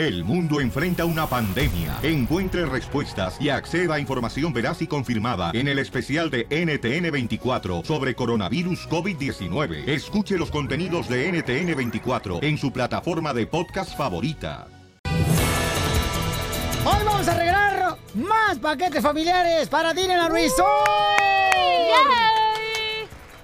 El mundo enfrenta una pandemia. Encuentre respuestas y acceda a información veraz y confirmada en el especial de NTN24 sobre coronavirus COVID-19. Escuche los contenidos de NTN24 en su plataforma de podcast favorita. Hoy vamos a regalar más paquetes familiares para Dina Ruiz.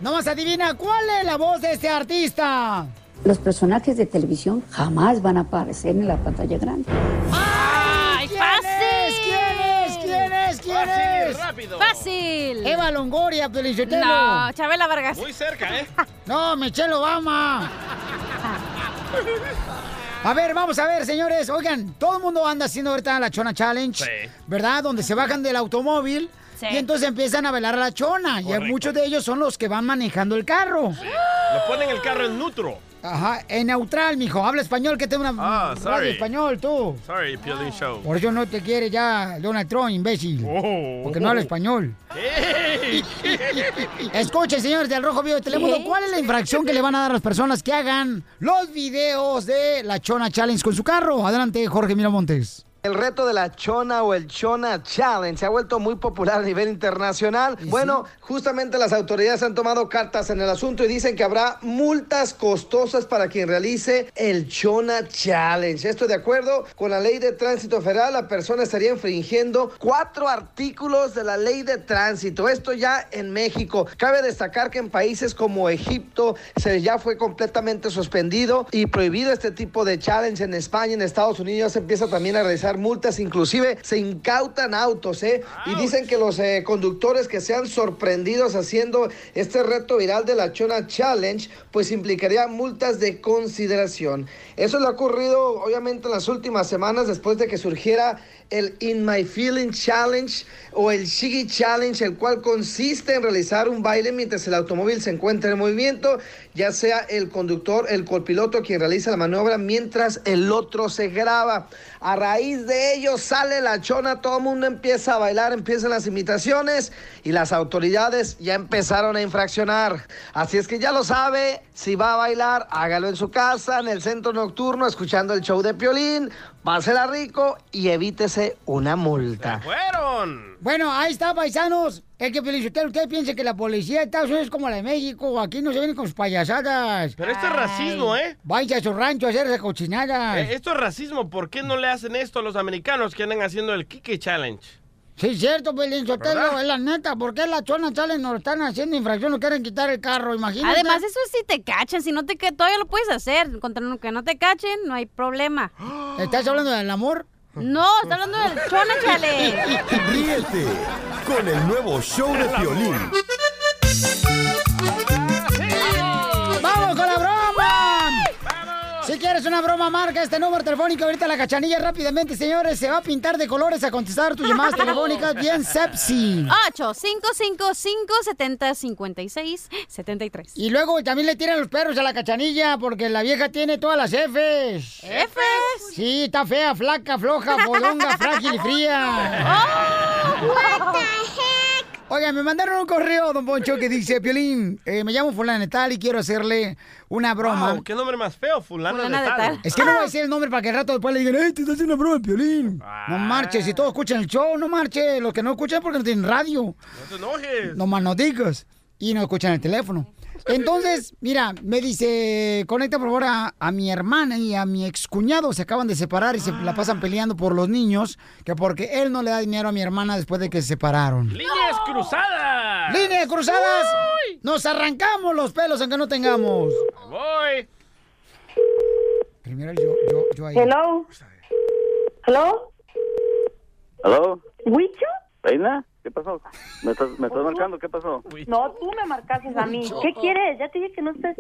No más adivina cuál es la voz de este artista. Los personajes de televisión jamás van a aparecer en la pantalla grande. ¡Ay, ¿Quién fácil! es? ¿Quién es? ¿Quién es? ¿Quién Fácil, es? rápido. ¡Fácil! Eva Longoria, Pelizotelo. No, Chabela Vargas. Muy cerca, ¿eh? No, Michelle Obama. A ver, vamos a ver, señores. Oigan, todo el mundo anda haciendo ahorita la Chona Challenge, Sí. ¿verdad? Donde se bajan del automóvil Sí. y entonces empiezan a bailar a la Chona. Y muchos de ellos son los que van manejando el carro. Lo ponen el carro en neutro. Ajá, en neutral, mijo. Habla español, que tengo una Ah, radio español, tú. Sorry, Piolín Show. Por eso no te quiere ya Donald Trump, imbécil. Oh. Porque no habla español. ¡Ey! Escuchen, señores del Rojo Vivo de Telemundo. ¿cuál es la infracción que le van a dar a las personas que hagan los videos de la Chona Challenge con su carro? Adelante, Jorge Miramontes. El reto de la Chona o el Chona Challenge se ha vuelto muy popular a nivel internacional. Bueno, justamente las autoridades han tomado cartas en el asunto y dicen que habrá multas costosas para quien realice el Chona Challenge. Esto de acuerdo con la ley de tránsito federal, la persona estaría infringiendo cuatro artículos de la ley de tránsito. Esto ya en México. Cabe destacar que en países como Egipto se ya fue completamente suspendido y prohibido este tipo de challenge en España, en Estados Unidos se empieza también a realizar multas, inclusive se incautan autos, ¿eh? Y dicen que los eh, conductores que sean sorprendidos haciendo este reto viral de la Chona Challenge, pues implicaría multas de consideración. Eso le ha ocurrido obviamente en las últimas semanas después de que surgiera el In My Feeling Challenge o el Shiggy Challenge, el cual consiste en realizar un baile mientras el automóvil se encuentra en movimiento, ya sea el conductor, el copiloto quien realiza la maniobra mientras el otro se graba. A raíz de ello sale la chona, todo el mundo empieza a bailar, empiezan las imitaciones y las autoridades ya empezaron a infraccionar. Así es que ya lo sabe, si va a bailar, hágalo en su casa, en el centro nocturno, escuchando el show de Piolín, pásela rico y evítese una multa. ¡Fueron! Bueno, ahí está, paisanos. Es que, Felicitero, usted piensa que la policía de Estados Unidos es como la de México. Aquí no se vienen con sus payasadas. Pero esto es racismo, ¿eh? Váyanse a su rancho a hacerse cochinadas. Eh, Esto es racismo. ¿Por qué no le hacen esto a los americanos que andan haciendo el Kike Challenge? Sí, es cierto, Pelín Sotelo, es la neta. ¿Por qué la chona sale nos están haciendo infracción? Nos quieren quitar el carro, imagínate. Además, eso es si te cachan. Si no te todavía lo puedes hacer. Contra lo que no te cachen, no hay problema. ¿Estás hablando del amor? No, está hablando del Chona Challenge. Ríete con el nuevo show de Piolín. Si quieres una broma, marca este número telefónico. Ahorita la cachanilla rápidamente, señores. Se va a pintar de colores a contestar tus llamadas telefónicas bien sepsi. 8 5 5 5 70 56 73. Y luego también le tiran los perros a la cachanilla porque la vieja tiene todas las Fs. ¿Fs? Sí, está fea, flaca, floja, fodonga, frágil y fría. Oigan, me mandaron un correo, don Poncho, que dice, Piolín, eh, me llamo fulana de tal y quiero hacerle una broma. Wow, ¿Qué nombre más feo? Fulano Fulana de de tal. tal. Es que no voy a decir el nombre para que al rato después le digan, ¡ay, te estás haciendo una broma, Piolín! No marches, si todos escuchan el show, no marches. Los que no escuchan porque no tienen radio. No te enojes. No más no digas. Y no escuchan el teléfono. Entonces, mira, me dice, conecta por favor a, a mi hermana y a mi excuñado. Se acaban de separar y se la pasan peleando por los niños, que porque él no le da dinero a mi hermana después de que se separaron. ¡Líneas cruzadas! ¡Líneas cruzadas! Nos arrancamos los pelos aunque no tengamos. Voy. Primero yo, yo, yo ahí. Hello. Hello. ¿Aló? ¿Huicho? ¿Reina? ¿Qué pasó? ¿Me estás, me estás marcando? ¿Qué pasó? No, tú me marcaste a mí. ¿Qué quieres? Ya te dije que no estés.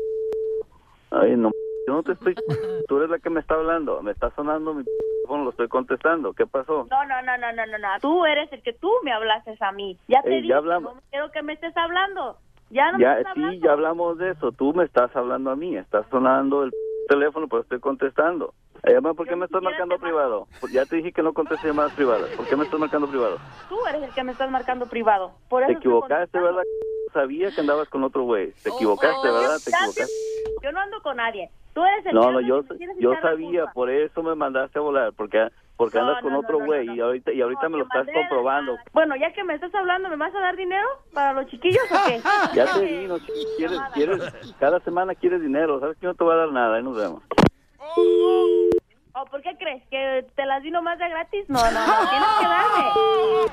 Ay, no, yo no te estoy... Tú eres la que me está hablando. Me está sonando mi teléfono, lo estoy contestando. ¿Qué pasó? No, no, no, no, no, no, no. Tú eres el que tú me hablaste a mí. Ya te Ey, ya dije, hablamos. no quiero que me estés hablando. Ya no me Ya, estás sí, hablando. ya hablamos de eso. Tú me estás hablando a mí. Estás sonando el teléfono, pero estoy contestando. Además, ¿por qué Yo me estás marcando privado? Pues Ya te dije que no contesté llamadas privadas. ¿Por qué me estás marcando privado? Tú eres el que me estás marcando privado. Por eso Te equivocaste. ¿verdad? Sabía que andabas con otro güey. Te equivocaste, ¿verdad? Te equivocaste. Yo no ando con nadie. Tú eres el No, que no, yo, yo sabía, por eso me mandaste a volar, porque porque No, andas con no, otro no, no, güey no, y ahorita y ahorita me lo estás a comprobando. Bueno, ya que me estás hablando, ¿me vas a dar dinero para los chiquillos o qué? Ya te vi, no, quieres, quieres, cada semana quieres dinero, sabes que no te voy a dar nada, ahí nos vemos. ¿O por qué crees? ¿Que te las di nomás de gratis? No, no, no, tienes que darme.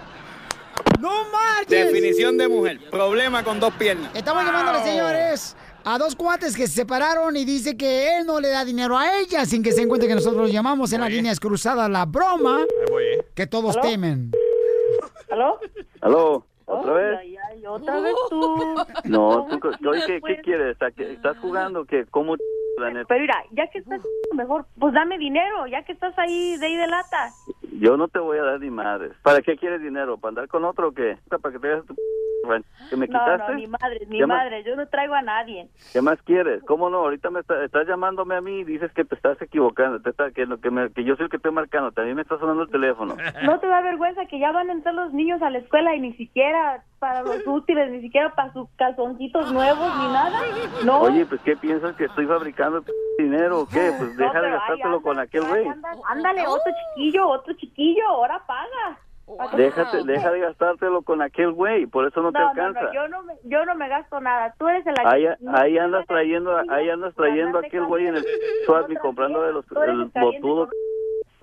¡No marches! Definición de mujer. Problema con dos piernas. Estamos llamándole, señores, a dos cuates que se separaron y dice que él no le da dinero a ella sin que se encuentre que nosotros llamamos en las líneas cruzadas la broma que todos ¿Aló? temen. ¿Aló? ¿Aló? ¿Otra vez? Ay, ay, otra vez tú. No, tú, oye, ¿qué, qué quieres? ¿A qué- ¿Estás jugando? que ¿Cómo? Pero mira, ya que estás mejor, pues dame dinero, ya que estás ahí de ahí de lata. Yo no te voy a dar ni madres. ¿Para qué quieres dinero? ¿Para andar con otro o qué? ¿Para que te hagas tu que me No, quitaste? no, ni madre, ni ¿Qué más? madre, yo no traigo a nadie. ¿Qué más quieres? ¿Cómo no? Ahorita me está- estás llamándome a mí y dices que te estás equivocando, te está- que, lo que, me- que yo soy el que estoy marcando, también me está sonando el teléfono. ¿No te da vergüenza que ya van a entrar los niños a la escuela y ni siquiera para los útiles, ni siquiera para sus calzoncitos nuevos, ni nada? No. Oye, pues ¿qué piensas que estoy fabricando p- dinero o qué? Pues No, deja de gastártelo con aquel güey. Ándale, otro chiquillo, otro chiquillo, ahora paga. Déjate, deja de gastártelo con aquel güey, por eso no, te No, alcanza. no, yo no, me, yo no me gasto nada. Tú eres el Ahí, ahí andas trayendo, ahí andas trayendo aquel güey en el Swami comprando de los tú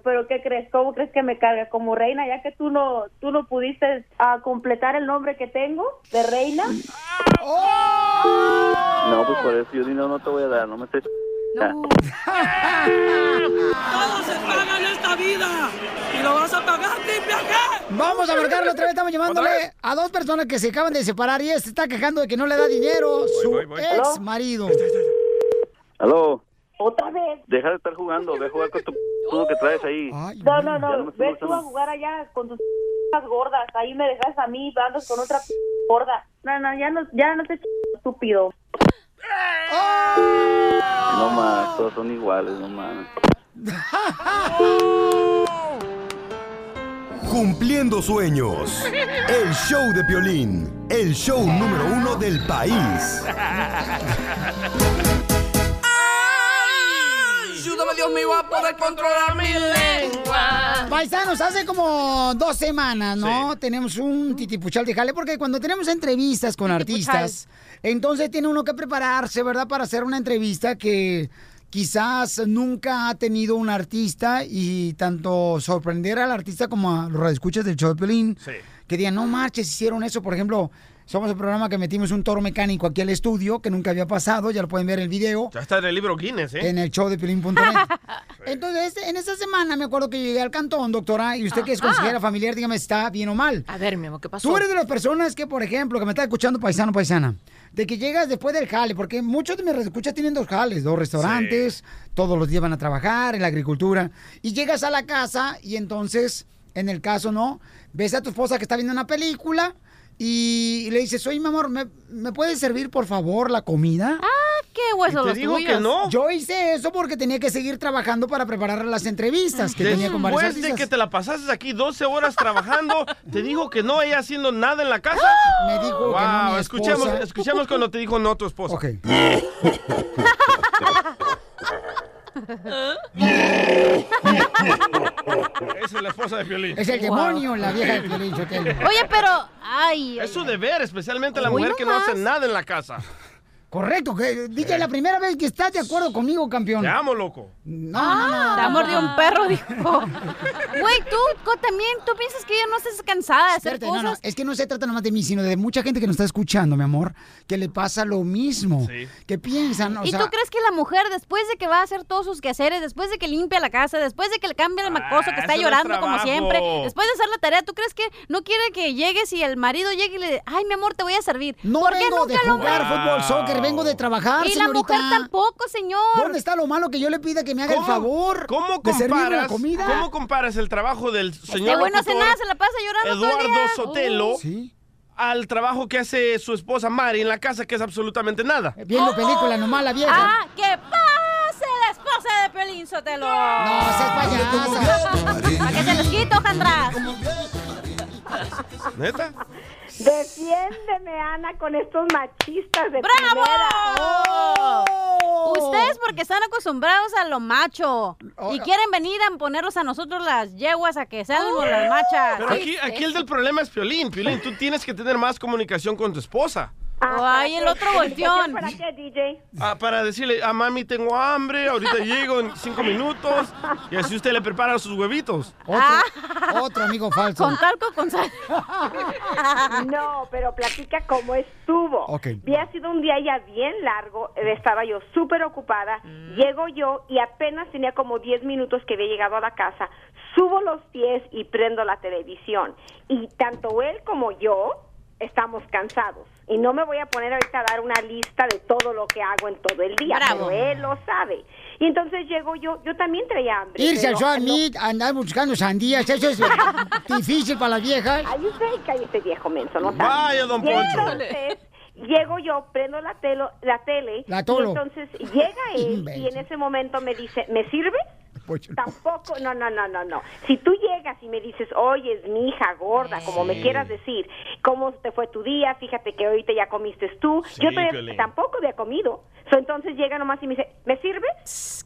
Pero ¿qué crees? ¿Cómo crees que me carga como reina? Ya que tú no tú no pudiste ah, completar el nombre que tengo de reina. No, pues por eso yo dinero no te voy a dar, no me estés. Todo se paga en esta vida. Y lo vas a pagar, G. Vamos a marcarlo otra vez. Estamos llamándole a dos personas que se acaban de separar y se está quejando de que no le da dinero su voy, voy. ex marido. Aló, Otra vez. deja de estar jugando, ve a jugar con tu p- que traes ahí. No, no, no. estoy Ve tú a jugar allá con tus gordas. Ahí me dejas a mí, andas con otra gorda. No, no, ya no, ya no te ch- estúpido. No más, todos son iguales, no más. Cumpliendo sueños. El show de Piolín. El show número uno del país. Ayúdame, Dios mío, a poder controlar mi lengua. Paisanos, hace como dos semanas, ¿no? Tenemos un titipuchal de jale, porque cuando tenemos entrevistas con artistas, entonces tiene uno que prepararse, ¿verdad? Para hacer una entrevista que quizás nunca ha tenido un artista y tanto sorprender al artista como a los radioescuchas del show de Piolín, que digan, no marches, hicieron eso, por ejemplo... Somos el programa que metimos un toro mecánico aquí al estudio, que nunca había pasado, ya lo pueden ver en el video. Ya está en el libro Guinness, ¿eh? En el show de Piolín.net. Entonces, en esa semana me acuerdo que llegué al cantón, doctora, y usted que es consejera familiar, dígame, ¿está bien o mal? A ver, mi amor, ¿qué pasó? Tú eres de las personas que, por ejemplo, que me está escuchando paisano, paisana, de que llegas después del jale, porque muchos de mis escuchas tienen dos jales, dos restaurantes, todos los días van a trabajar en la agricultura, y llegas a la casa y entonces, en el caso, ¿no? Ves a tu esposa que está viendo una película y le dices, oye, mi amor, ¿me, ¿me puedes servir, por favor, la comida? Ah, qué hueso los tuyos. Yo hice eso porque tenía que seguir trabajando para preparar las entrevistas que tenía con varios Después de que te la pasaste aquí 12 horas trabajando, te dijo que no ella haciendo nada en la casa. Me dijo que no mi escuchemos, escuchemos cuando te dijo no tu esposa. Ok. Esa es la esposa de Piolín. Es el demonio, la vieja de Piolín. Oye, pero, ay. Es su deber, especialmente la mujer que no nomás. hace nada en la casa. Correcto, que DJ, la primera vez que estás de acuerdo conmigo, campeón. Te amo, loco. No, no, no. Te ha mordido un perro, dijo. Güey, tú también, tú piensas que ella no estás cansada de hacer Espérate, no, cosas. no, es que no se trata nomás de mí, sino de mucha gente que nos está escuchando, mi amor, que le pasa lo mismo. Que piensan, o ¿Y sea... tú crees que la mujer, después de que va a hacer todos sus quehaceres, después de que limpia la casa, después de que le cambia el macoso que está eso no es llorando como siempre, después de hacer la tarea, ¿tú crees que no quiere que llegues y el marido llegue y le ay, mi amor, te voy a servir? No ¿Por qué vengo de nunca lo jugar fútbol, soccer, vengo de trabajar, Y la mujer tampoco, señor. ¿Dónde está lo malo que yo le pida que me haga el favor ¿Cómo de servirme la comparas, comida? ¿Cómo comparas el trabajo del señor Este locutor se la pasa llorando todo el Eduardo día. Sotelo Uh. al trabajo que hace su esposa Mari en la casa, que es absolutamente nada? Viendo película nomás la vieja. Ah, que pase la esposa de Pelín Sotelo. No, seas payasa. ¿Para qué se les quito, Jandra? ¿Neta? Defiéndeme, Ana, con estos machistas de ¡Bravo! primera. Ustedes porque están acostumbrados a lo macho y quieren venir a ponerlos a nosotros las yeguas a que seamos las machas. Pero aquí, aquí el del problema es Piolín. Piolín, tú tienes que tener más comunicación con tu esposa. O hay el otro volteón. ¿Para qué, DJ? Ah, para decirle, a mami tengo hambre, ahorita llego en cinco minutos. Y así usted le prepara sus huevitos. Otro, otro amigo falso. Con talco, con sal. No, pero platica cómo estuvo. Ok. Había sido un día ya bien largo, eh, estaba yo súper ocupada, llego yo y apenas tenía como 10 minutos que había llegado a la casa, subo los pies y prendo la televisión. Y tanto él como yo estamos cansados. Y no me voy a poner ahorita a dar una lista de todo lo que hago en todo el día, Bravo. pero él lo sabe. Y entonces llego yo, yo también traía hambre. Irse al Swap no- andar buscando sandías, eso es difícil para las viejas. Ay, usted cállese viejo menso, no sabe. Vaya, don Poncho. entonces, llego yo, prendo la, telo, la tele, La y entonces llega él y en ese momento me dice, ¿me sirve? Tampoco, no, no, no, no, no. Si tú llegas y me dices, oye, es mi hija gorda, como me quieras decir, ¿cómo te fue tu día? Fíjate que ahorita ya comiste tú. Sí, yo todavía Piolín. tampoco había comido. So, entonces llega nomás y me dice, ¿me sirve?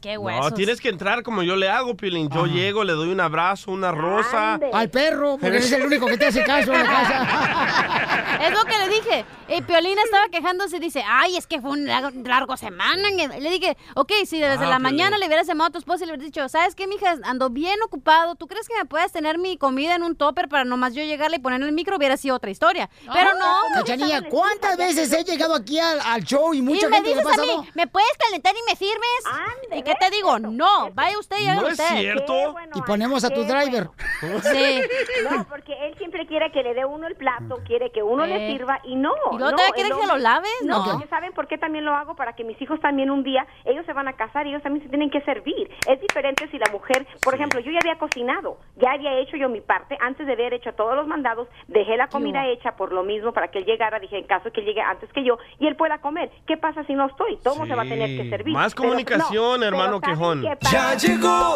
Qué No, tienes que entrar como yo le hago, Piolín. Yo llego, le doy un abrazo, una rosa. Al perro, porque eres el único que te hace caso en la casa. Es lo que le dije. Y Piolina estaba quejándose y dice, ay, es que fue un largo, largo semana. Y Le dije, ok, si desde Ah, la Piolín. mañana le hubieras llamado a tu esposa y le hubieras dicho, ¿sabes qué, mija? Ando bien ocupado. ¿Tú crees que me puedes tener mi comida en un topper para nomás yo llegarle y ponerle el micro? Hubiera sido otra historia. Pero no. Cachanilla, ¿cuántas veces he llegado aquí al, al show y mucha y me gente le ha dices a pasado? mí, ¿me puedes calentar y me sirves? ¿Y qué te digo? No, vaya usted y haga No es cierto. Y ponemos a tu qué driver. Sí. No, porque él siempre quiere que le dé uno el plato, quiere que uno Eh. le sirva y no. ¿Y no, quiere que lo laves? No, No. porque ¿saben por qué también lo hago? Para que mis hijos también un día, ellos se van a casar y ellos también se tienen que servir. Es diferente si la mujer, por ejemplo, yo ya había cocinado, ya había hecho yo mi parte, antes de haber hecho todos los mandados, dejé la comida hecha por lo mismo para que él llegara, dije, en caso que él llegue antes que yo, y él pueda comer. ¿Qué pasa si no estoy? Todo se va a tener que servir. Más Pero- comunicación, no, hermano pero ¿saben quejón. Ya llegó,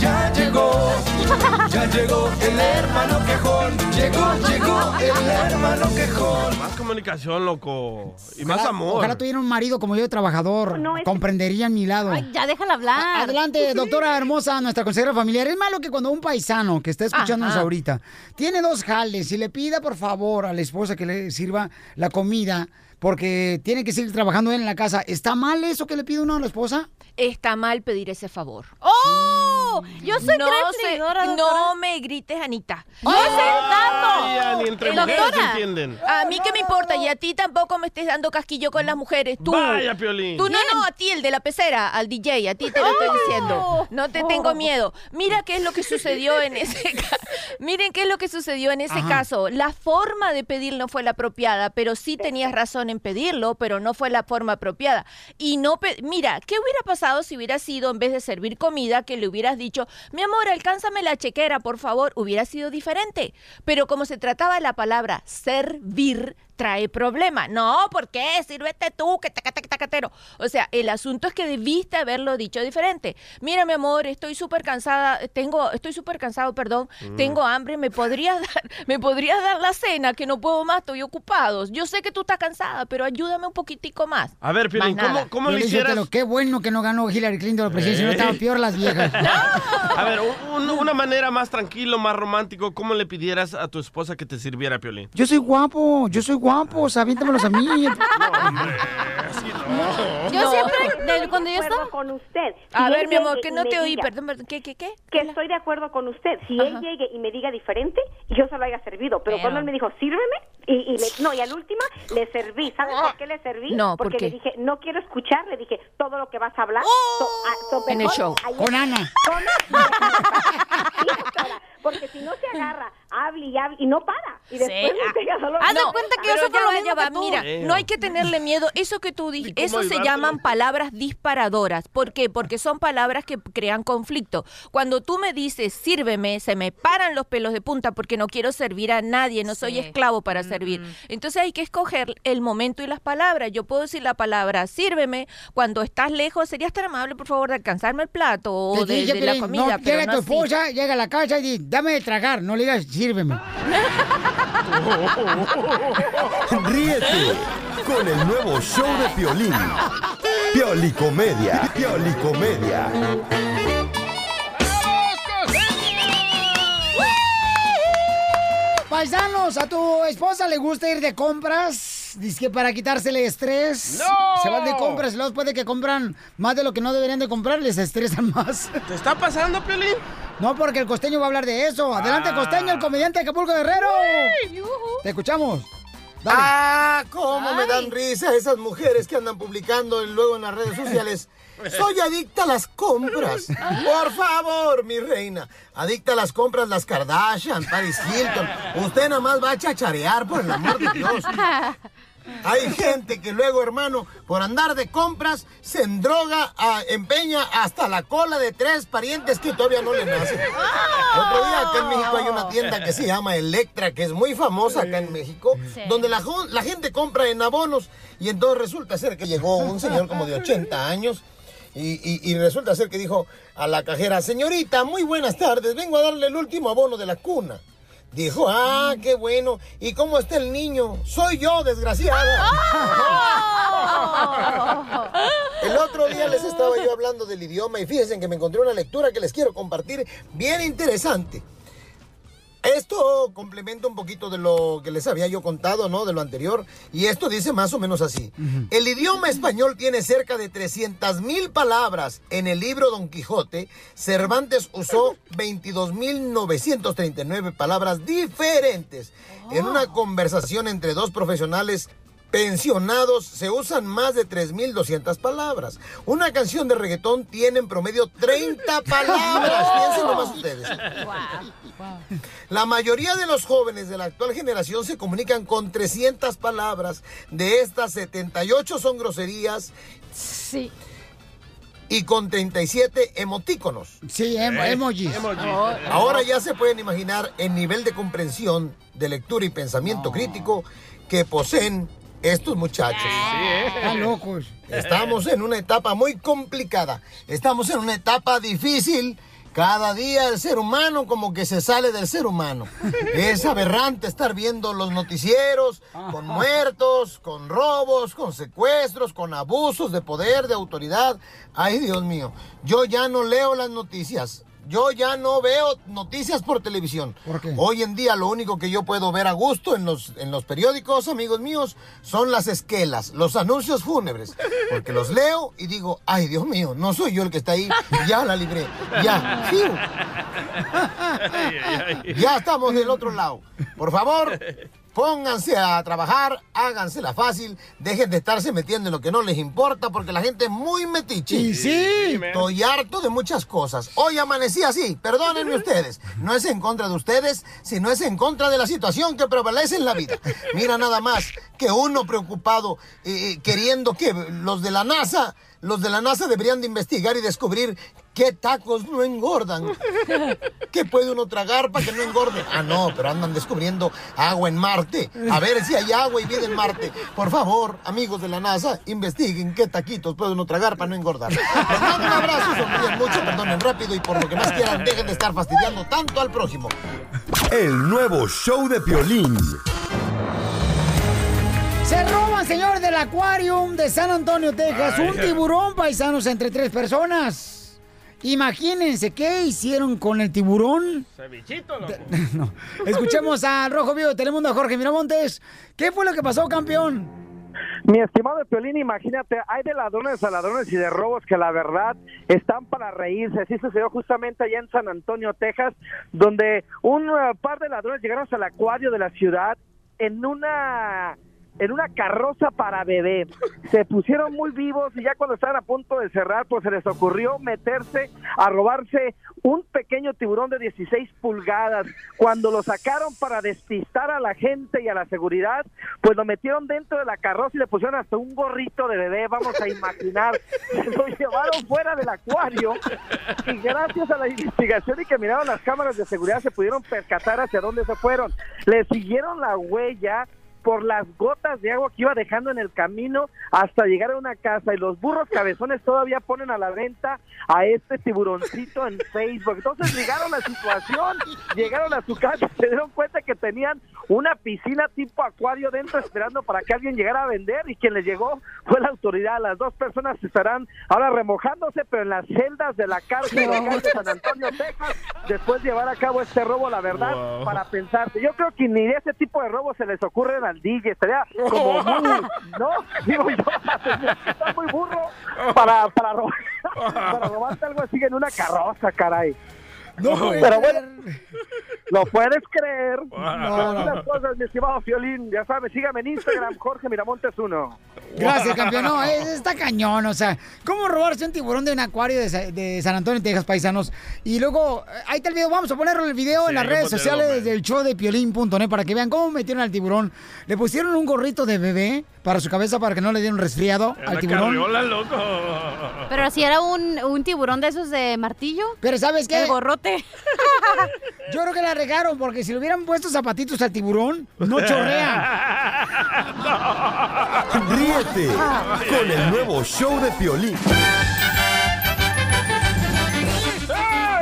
ya llegó, ya llegó el hermano quejón. Llegó, llegó el hermano quejón. Más comunicación, loco. Y más Ojalá- amor. Ojalá tuviera un marido como yo, trabajador. No, es- Comprenderían mi lado. Ay, ya déjala hablar. Adelante, doctora hermosa, nuestra consejera familiar. Es malo que cuando un paisano que está escuchándonos Ajá. ahorita tiene dos jales y le pida por favor a la esposa que le sirva la comida porque tiene que seguir trabajando él en la casa, ¿está mal eso que le pide uno a la esposa? Está mal pedir ese favor. ¡Oh! Yo soy no, no me grites, Anita. ¡Ay, Yo sé Ay, ya, ni entre Eh, mujeres se entienden. A mí qué me importa y a ti tampoco me estés dando casquillo con las mujeres. Tú. Vaya, Piolín. Tú no, no, a ti el de la pecera, al DJ, a ti te lo estoy diciendo. No te tengo miedo. Mira qué es lo que sucedió en ese ca- Miren qué es lo que sucedió en ese Ajá. caso. La forma de pedir no fue la apropiada, pero sí tenías razón en pedirlo, pero no fue la forma apropiada. Y no mira, ¿qué hubiera pasado si hubiera sido en vez de servir comida que le hubieras dicho, "Mi amor, alcánzame la chequera, por favor"? Hubiera sido diferente. Pero como se trataba de la palabra servir trae problema. No, ¿por qué? Sírvete tú, que taca, taca, tacatero. O sea, el asunto es que debiste haberlo dicho diferente. Mira, mi amor, estoy súper cansada, tengo, estoy súper cansado, perdón, Mm. tengo hambre, ¿me podrías dar, me podrías dar la cena, que no puedo más, estoy ocupado. Yo sé que tú estás cansada, pero ayúdame un poquitico más. A ver, Piolín, Más. ¿cómo, cómo le Piolín hicieras? Sotelo, Qué bueno que no ganó Hillary Clinton la presidencia, si no Eh. estaban peor las viejas. A ver, un- una manera más tranquilo, más romántico, ¿cómo le pidieras a tu esposa que te sirviera, Piolín? Yo soy guapo, yo soy guapo, sea, aviéntamelos a mí. Yo siempre, del- cuando yo de acuerdo estaba... con usted. A ver, mi amor, que no te oí, diga perdón, perdón, ¿qué, qué, qué? Que estoy de acuerdo con usted. Si él llegue y me diga diferente, yo se lo haya servido. Pero, Pero- cuando él me dijo, sírveme, y, y le- no, y al última le serví. ¿Sabes por qué le serví? No, ¿por Porque qué? le dije, no quiero escuchar. Le dije, todo lo que vas a hablar. so- ah, so- En el show. Con Ana. Con- Sí, doctora, Porque si no se agarra, hable y hable y no para. Y después me pega dolor. Haz de No, cuenta que sufro ya lo mismo que tú. mira. no hay que tenerle miedo. Eso que tú dijiste, eso se llaman palabras disparadoras. ¿Por qué? Porque son palabras que crean conflicto. Cuando tú me dices, sírveme, se me paran los pelos de punta porque no quiero servir a nadie, no soy Sí. esclavo para servir. Entonces hay que escoger el momento y las palabras. Yo puedo decir la palabra, sírveme, cuando estás lejos, serías tan amable, por favor, de alcanzarme el plato o de, dije, de la comida. no, pero llega no tu así. esposa, llega a la casa y dice, dame de tragar, no le digas, sírveme. Ríete con el nuevo show de Piolín. Piolicomedia. Piolicomedia. Paisanos, ¿a tu esposa le gusta ir de compras? Dice que para quitarse el estrés. ¡No! Se van de compras y luego después de que compran más de lo que no deberían de comprar, les estresan más. ¿Te está pasando, Piolín? No, porque el costeño va a hablar de eso. Adelante, Ah. costeño, el comediante de Acapulco Guerrero. Te escuchamos. Dale. Ah, cómo me dan risa esas mujeres que andan publicando luego en las redes sociales. Soy adicta a las compras. Por favor, mi reina. Adicta a las compras las Kardashian, Paris Hilton. Usted nada más va a chacharear, por el amor de Dios. Hay gente que luego, hermano, por andar de compras, se endroga, ah, empeña hasta la cola de tres parientes que todavía no le nacen. El otro día acá en México hay una tienda que se llama Electra, que es muy famosa acá en México, Sí. donde la, gente compra en abonos y entonces resulta ser que llegó un señor como de 80 años y, y- y resulta ser que dijo a la cajera, señorita, muy buenas tardes, vengo a darle el último abono de la cuna. Dijo, ah, qué bueno. ¿Y cómo está el niño? Soy yo, desgraciada. El otro día les estaba yo hablando del idioma y fíjense que me encontré una lectura que les quiero compartir bien interesante. Esto complementa un poquito de lo que les había yo contado, ¿no? De lo anterior. Y esto dice más o menos así. El idioma español tiene cerca de 300 mil palabras. En el libro Don Quijote, Cervantes usó 22.939 palabras diferentes. En una conversación entre dos profesionales pensionados se usan más de 3.200 palabras. Una canción de reggaetón tiene en promedio 30 palabras. Piensen nomás ustedes. La mayoría de los jóvenes de la actual generación se comunican con 300 palabras. De estas, 78 son groserías. Sí. Y con 37 emotíconos. Sí, em- emojis. Ahora ya se pueden imaginar el nivel de comprensión, de lectura y pensamiento crítico que poseen estos muchachos. Están locos. Estamos en una etapa muy complicada. Estamos en una etapa difícil. Cada día el ser humano como que se sale del ser humano. Es aberrante estar viendo los noticieros con muertos, con robos, con secuestros, con abusos de poder, de autoridad. Ay, Dios mío, yo ya no leo las noticias. Yo ya no veo noticias por televisión. Hoy en día lo único que yo puedo ver a gusto en los, en los periódicos, amigos míos, son las esquelas, los anuncios fúnebres. Porque los leo y digo, ay Dios mío, no soy yo el que está ahí, ya la libré, ya. ¡Fiu! Ya estamos del otro lado. Por favor, pónganse a trabajar, hágansela fácil, dejen de estarse metiendo en lo que no les importa porque la gente es muy metiche. Y sí. Estoy harto de muchas cosas. Hoy amanecí así, perdónenme ustedes. No es en contra de ustedes, sino es en contra de la situación que prevalece en la vida. Mira nada más que uno preocupado eh, eh, queriendo que los de la NASA, los de la NASA deberían de investigar y descubrir qué tacos no engordan. ¿Qué puede uno tragar para que no engorde? Ah, no, pero andan descubriendo agua en Marte. A ver si hay agua y vida en Marte. Por favor, amigos de la NASA, investiguen qué taquitos puede uno tragar para no engordar. Les mando un abrazo, sonríen mucho, perdonen rápido y por lo que más quieran, dejen de estar fastidiando tanto al prójimo. El nuevo show de Piolín. Se roban, señores, del Aquarium de San Antonio, Texas, Ay, un tiburón, paisanos, entre tres personas. Imagínense qué hicieron con el tiburón. Cevichito, loco. No. Escuchemos al Rojo Vivo de Telemundo, a Jorge Miramontes. ¿Qué fue lo que pasó, campeón? Mi estimado Piolín, imagínate, hay de ladrones a ladrones y de robos que la verdad están para reírse. Así sucedió justamente allá en San Antonio, Texas, donde un eh, par de ladrones llegaron al acuario de la ciudad en una en una carroza para bebé. Se pusieron muy vivos y ya cuando estaban a punto de cerrar, pues se les ocurrió meterse a robarse un pequeño tiburón de 16 pulgadas. Cuando lo sacaron para despistar a la gente y a la seguridad, pues lo metieron dentro de la carroza y le pusieron hasta un gorrito de bebé, vamos a imaginar. Lo llevaron fuera del acuario y gracias a la investigación y que miraron las cámaras de seguridad se pudieron percatar hacia dónde se fueron. Le siguieron la huella por las gotas de agua que iba dejando en el camino hasta llegar a una casa y los burros cabezones todavía ponen a la venta a este tiburoncito en Facebook. Entonces llegaron a la situación, llegaron a su casa, se dieron cuenta que tenían una piscina tipo acuario dentro esperando para que alguien llegara a vender y quien les llegó fue la autoridad. Las dos personas estarán ahora remojándose, pero en las celdas de la cárcel de San Antonio, Texas, después de llevar a cabo este robo, la verdad, Wow. para pensarse. Yo creo que ni de ese tipo de robos se les ocurren al DJ. Estaría como muy, ¿no? Digo yo, está muy burro para, para, robar, para robarte algo así en una carroza, caray. No puede pero bueno, lo puedes creer. No, no. Las cosas, mi estimado Fiolín, ya sabes, sígame en Instagram, Jorge Miramontes uno. Gracias, campeón. No, es- está cañón. O sea, ¿cómo robarse un tiburón de un acuario de, Sa- de San Antonio, Texas, paisanos? Y luego, eh, ahí está el video. Vamos a ponerlo el video en las redes ponerlo, sociales del show de piolín.net para que vean cómo metieron al tiburón. Le pusieron un gorrito de bebé para su cabeza para que no le diera un resfriado al La tiburón. carriola, loco. Pero si era un, un tiburón de esos de martillo. Pero ¿sabes qué? El gorrote. Yo creo que la regaron porque si le hubieran puesto zapatitos al tiburón, no chorrea. Ríete con el nuevo show de Piolín.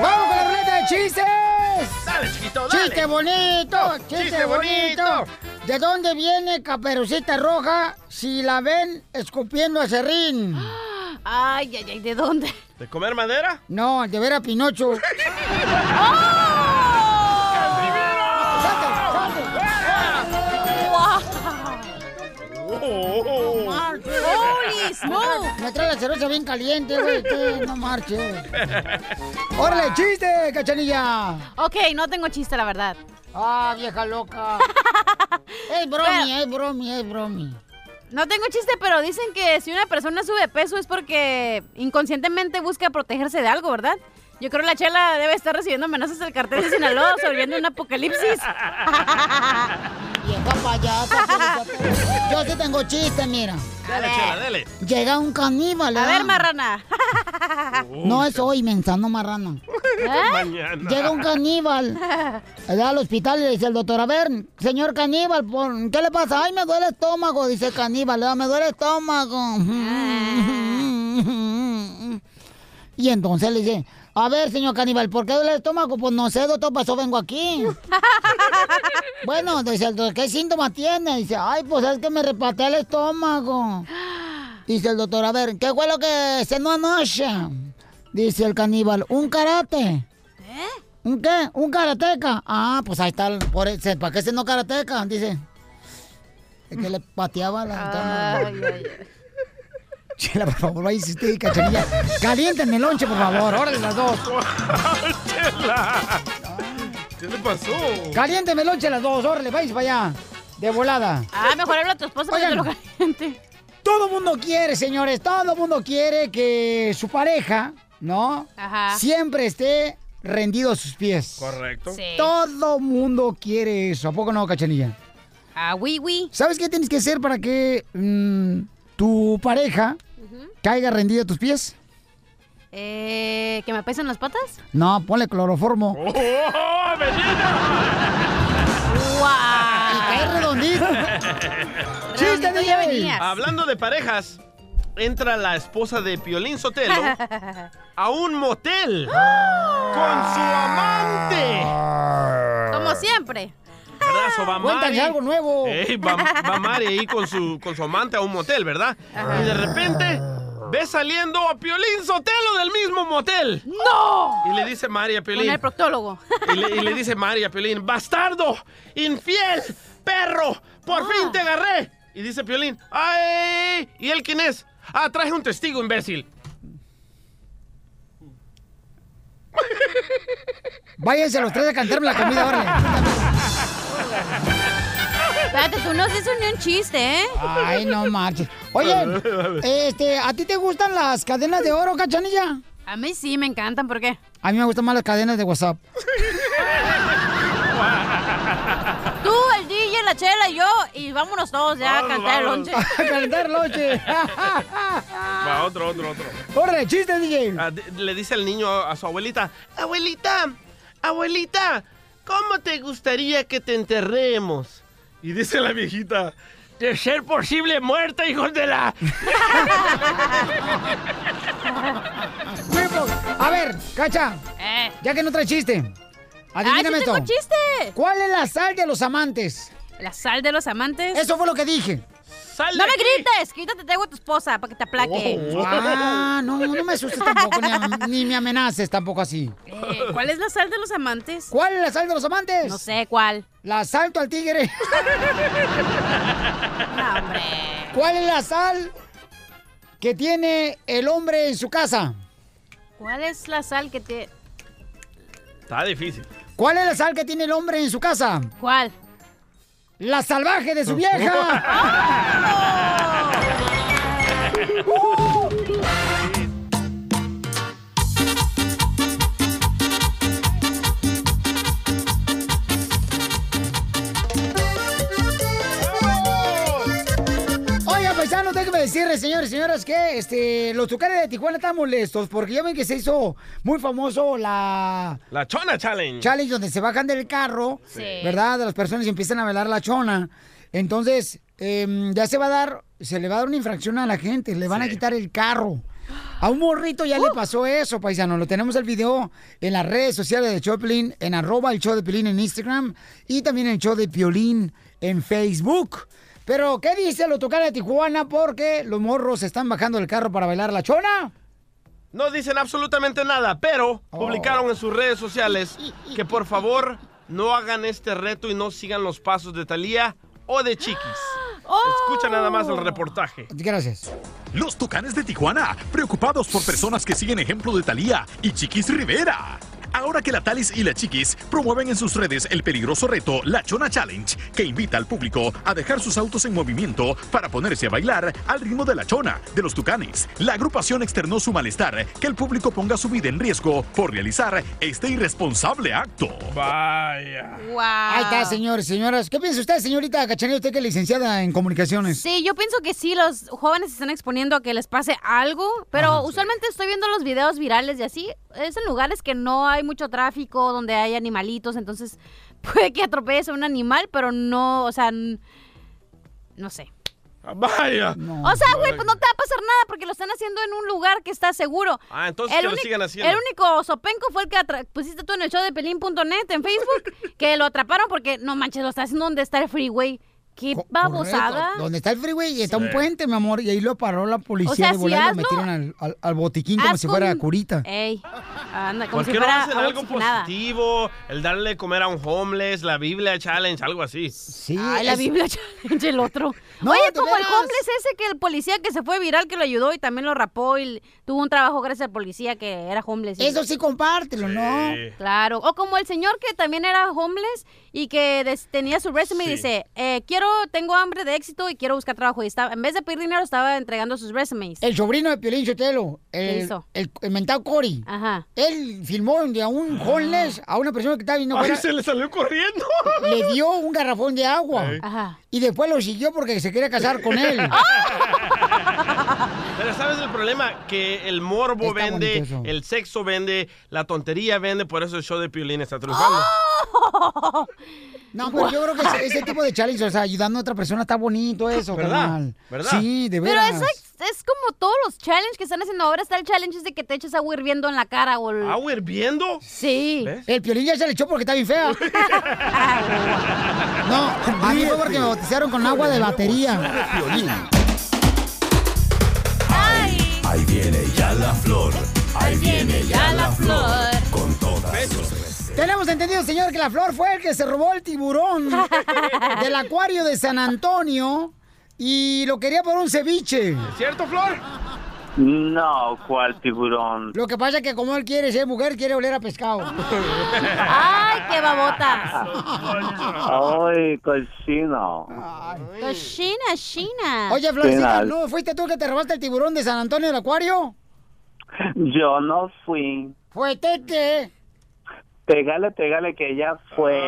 ¡Vamos con la ruleta de chistes! Dale, chiquito, dale. ¡Chiste bonito! ¡Chiste, ¡Chiste bonito! bonito! ¿De dónde viene Caperucita Roja si la ven escupiendo a Serrín? Ay, ay, ay, ¿de dónde? ¿De comer madera? No, de ver a Pinocho. ¡Holy smoke! Me trae la cerveza bien caliente, güey. No marches. ¡Órale, chiste, cachanilla! Ok, no tengo chiste, la verdad. ¡Ah, vieja loca! es bromi, es bromi, es bromi. No tengo chiste, pero dicen que si una persona sube peso es porque inconscientemente busca protegerse de algo, ¿verdad? Yo creo que la chela debe estar recibiendo amenazas del cartel de Sinaloa sobreviviendo un apocalipsis. Vieja payasa. Yo sí tengo chiste, mira. Dale, chela, dale. Llega un caníbal, A ¿verdad? ver, marrana. No es hoy, mensano marrano. Mañana. Llega un caníbal allá al hospital y le dice el doctor, a ver, señor caníbal, ¿por- ¿qué le pasa? Ay, me duele el estómago, dice el caníbal, "Ah, me duele el estómago. Y entonces le dice, a ver, señor caníbal, ¿por qué duele el estómago? Pues no sé, doctor, pasó, vengo aquí. bueno, dice el doctor, ¿qué síntoma tiene? Dice, ay, pues es que me repatea el estómago. Dice el doctor, a ver, ¿qué fue lo que cenó anoche? Dice el caníbal, un karate. ¿Un qué? ¿Un karateca? Ah, pues ahí está, el- por ese- ¿para qué cenó karateca? Dice. Es que le pateaba la Ay, ay, ay. Chela, por favor, vaya usted, cachanilla. Calienten el lonche, por favor. Órale, las dos. Chela. ¿Qué le pasó? Calienten el lonche las dos. Órale, vais para allá. De volada. Ah, mejor habla a tu esposa para que Oigan. lo caliente. Todo mundo quiere, señores, todo mundo quiere que su pareja, ¿no? Ajá. Siempre esté rendido a sus pies. Correcto. Sí. Todo mundo quiere eso. ¿A poco no, cachanilla? Ah, oui, oui. ¿Sabes qué tienes que hacer para que mm, tu pareja caiga rendida a tus pies? Eh, ¿Que me pesan las patas? No, ponle cloroformo. ¡Oh, Y cae redondito. ¡Chiste, ya venías. Hablando de parejas, entra la esposa de Piolín Sotelo a un motel con su amante. Como siempre. ¿Verdad? So, va Mari- algo nuevo. Ey, va, va Mari ahí con su, con su amante a un motel, ¿verdad? Y de repente ve saliendo a Piolín Sotelo del mismo motel. ¡No! Y le dice Mari a Con Piolín. el proctólogo. Y le, y le dice Mari a Piolín, bastardo, infiel, perro, por fin te agarré. Y dice Piolín, ¡ay! ¿Y él quién es? Ah, traje un testigo, imbécil. Váyanse los tres a cantarme la comida, órale. Espérate, tú no has dicho ni un chiste, ¿eh? Ay, no marches. Oye, este, ¿a ti te gustan las cadenas de oro, cachanilla? A mí sí me encantan, ¿por qué? A mí me gustan más las cadenas de WhatsApp. Tú, el DJ, la chela y yo, y vámonos todos ya a Vamos, cantar el lonche. A calentar lonche. Va, otro, otro, otro. órale, chiste, DJ. Ah, le dice el niño a su abuelita, abuelita, abuelita, ¿cómo te gustaría que te enterremos? Y dice la viejita, de ser posible muerta, hijos de la... A ver, Cacha. Ya que no trae chiste. Adivíname ¡Ah, sí esto. tengo chiste! ¿Cuál es la sal de los amantes? ¿La sal de los amantes? Eso fue lo que dije. ¡No me grites! Quítate, te hago a tu esposa para que te aplaque. Ah, no, no me asustes tampoco, ni, me amenaces tampoco así. Eh, ¿Cuál es la sal de los amantes? ¿Cuál es la sal de los amantes? No sé, ¿cuál? La salto al tigre. ¿Cuál es la sal que tiene el hombre en su casa? ¿Cuál es la sal que te...? Está difícil. ¿Cuál es la sal que tiene el hombre en su casa? ¿Cuál? La salvaje de su vieja. paisanos, déjenme decirles, señores y señoras, que este, los tucanes de Tijuana están molestos porque ya ven que se hizo muy famoso la La Chona Challenge. challenge donde se bajan del carro, Sí. ¿verdad? De las personas y empiezan a bailar la chona. Entonces, em, ya se va a dar, se le va a dar una infracción a la gente, le van a quitar el carro. A un morrito ya le pasó eso, paisano. Lo tenemos el video en las redes sociales de Choplin, en arroba el show de Piolín en Instagram y también el show de Piolín en Facebook. Pero, ¿qué dice lo tocar de Tijuana? Porque los morros se están bajando del carro para bailar la chona. No dicen absolutamente nada, pero publicaron en sus redes sociales que por favor no hagan este reto y no sigan los pasos de Talía o de Chiquis. Escucha nada más el reportaje. Gracias. Los Tucanes de Tijuana, preocupados por personas que siguen ejemplo de Talía y Chiquis Rivera. Ahora que la Talis y la Chiquis promueven en sus redes el peligroso reto La Chona Challenge, que invita al público a dejar sus autos en movimiento para ponerse a bailar al ritmo de la chona de los Tucanes. La agrupación externó su malestar que el público ponga su vida en riesgo por realizar este irresponsable acto. Vaya. Ahí está, señores, señoras. ¿Qué piensa usted, señorita Cachanilla, usted que es licenciada en comunicaciones? Sí, yo pienso que sí, los jóvenes se están exponiendo a que les pase algo, pero usualmente estoy viendo los videos virales y así, es en lugares que no hay mucho tráfico, donde hay animalitos, entonces puede que atropelles a un animal, pero no, o sea, no sé. Vaya. O sea, güey, pues no te va a pasar nada porque lo están haciendo en un lugar que está seguro. Ah, entonces que lo sigan haciendo. El único sopenco fue el que pusiste tú en el show de pelín.net en Facebook, que lo atraparon porque, no manches, lo está haciendo donde está el freeway. Qué babosada. Correcto. Donde está el freeway y está Sí. un puente, mi amor, y ahí lo paró la policía O sea, de si volada y lo metieron al, al- al botiquín como si fuera con- curita. Ey, anda, como ¿Por si qué no hacen algo positivo? El darle de comer a un homeless, la Biblia Challenge, algo así. Sí. Ay, la Biblia Challenge, el otro. No, Oye, como el homeless ese que el policía que se fue viral que lo ayudó y también lo rapó y tuvo un trabajo gracias al policía que era homeless. Eso sí, compártelo, ¿no? Claro. O como el señor que también era homeless y que des- tenía su resume y dice, eh, quiero, tengo hambre de éxito y quiero buscar trabajo. Y estaba, en vez de pedir dinero, estaba entregando sus resumes. El sobrino de Piolín Sotelo, ¿Qué el, el, el mentado Cory. Ajá. Él filmó de a un homeless, a una persona que estaba viendo Ay, se le salió corriendo. le dio un garrafón de agua. Ajá. Y después lo siguió porque se quería casar con él. Pero ¿sabes el problema? Que el morbo Está vende, bonito eso. el sexo vende, la tontería vende, por eso el show de Piolín está triunfando. No, pero yo creo que ese, ese tipo de challenge, o sea, ayudando a otra persona está bonito eso, ¿Verdad? carnal. ¿Verdad? Sí, de Pero veras. eso es, es como todos los challenges que están haciendo ahora. Está el challenge de que te eches agua hirviendo en la cara o el... ¿Agua hirviendo? Sí. El piolín ya se le echó porque está bien fea. No, a mí fue porque me bautizaron con agua de batería. Ya la flor. Ahí viene ya la flor. Con todas sus Tenemos entendido, señor, que la flor fue el que se robó el tiburón del acuario de San Antonio y lo quería por un ceviche. ¿Es cierto, Flor? No, ¿cuál tiburón? Lo que pasa es que como él quiere ser mujer, quiere oler a pescado. ¡Ay, qué babota! Ay, cochino. China, China. Oye, Florcita. ¿no fuiste tú que te robaste el tiburón de San Antonio del acuario? Yo no fui. Fue Tete. Pégale, pégale que ella fue.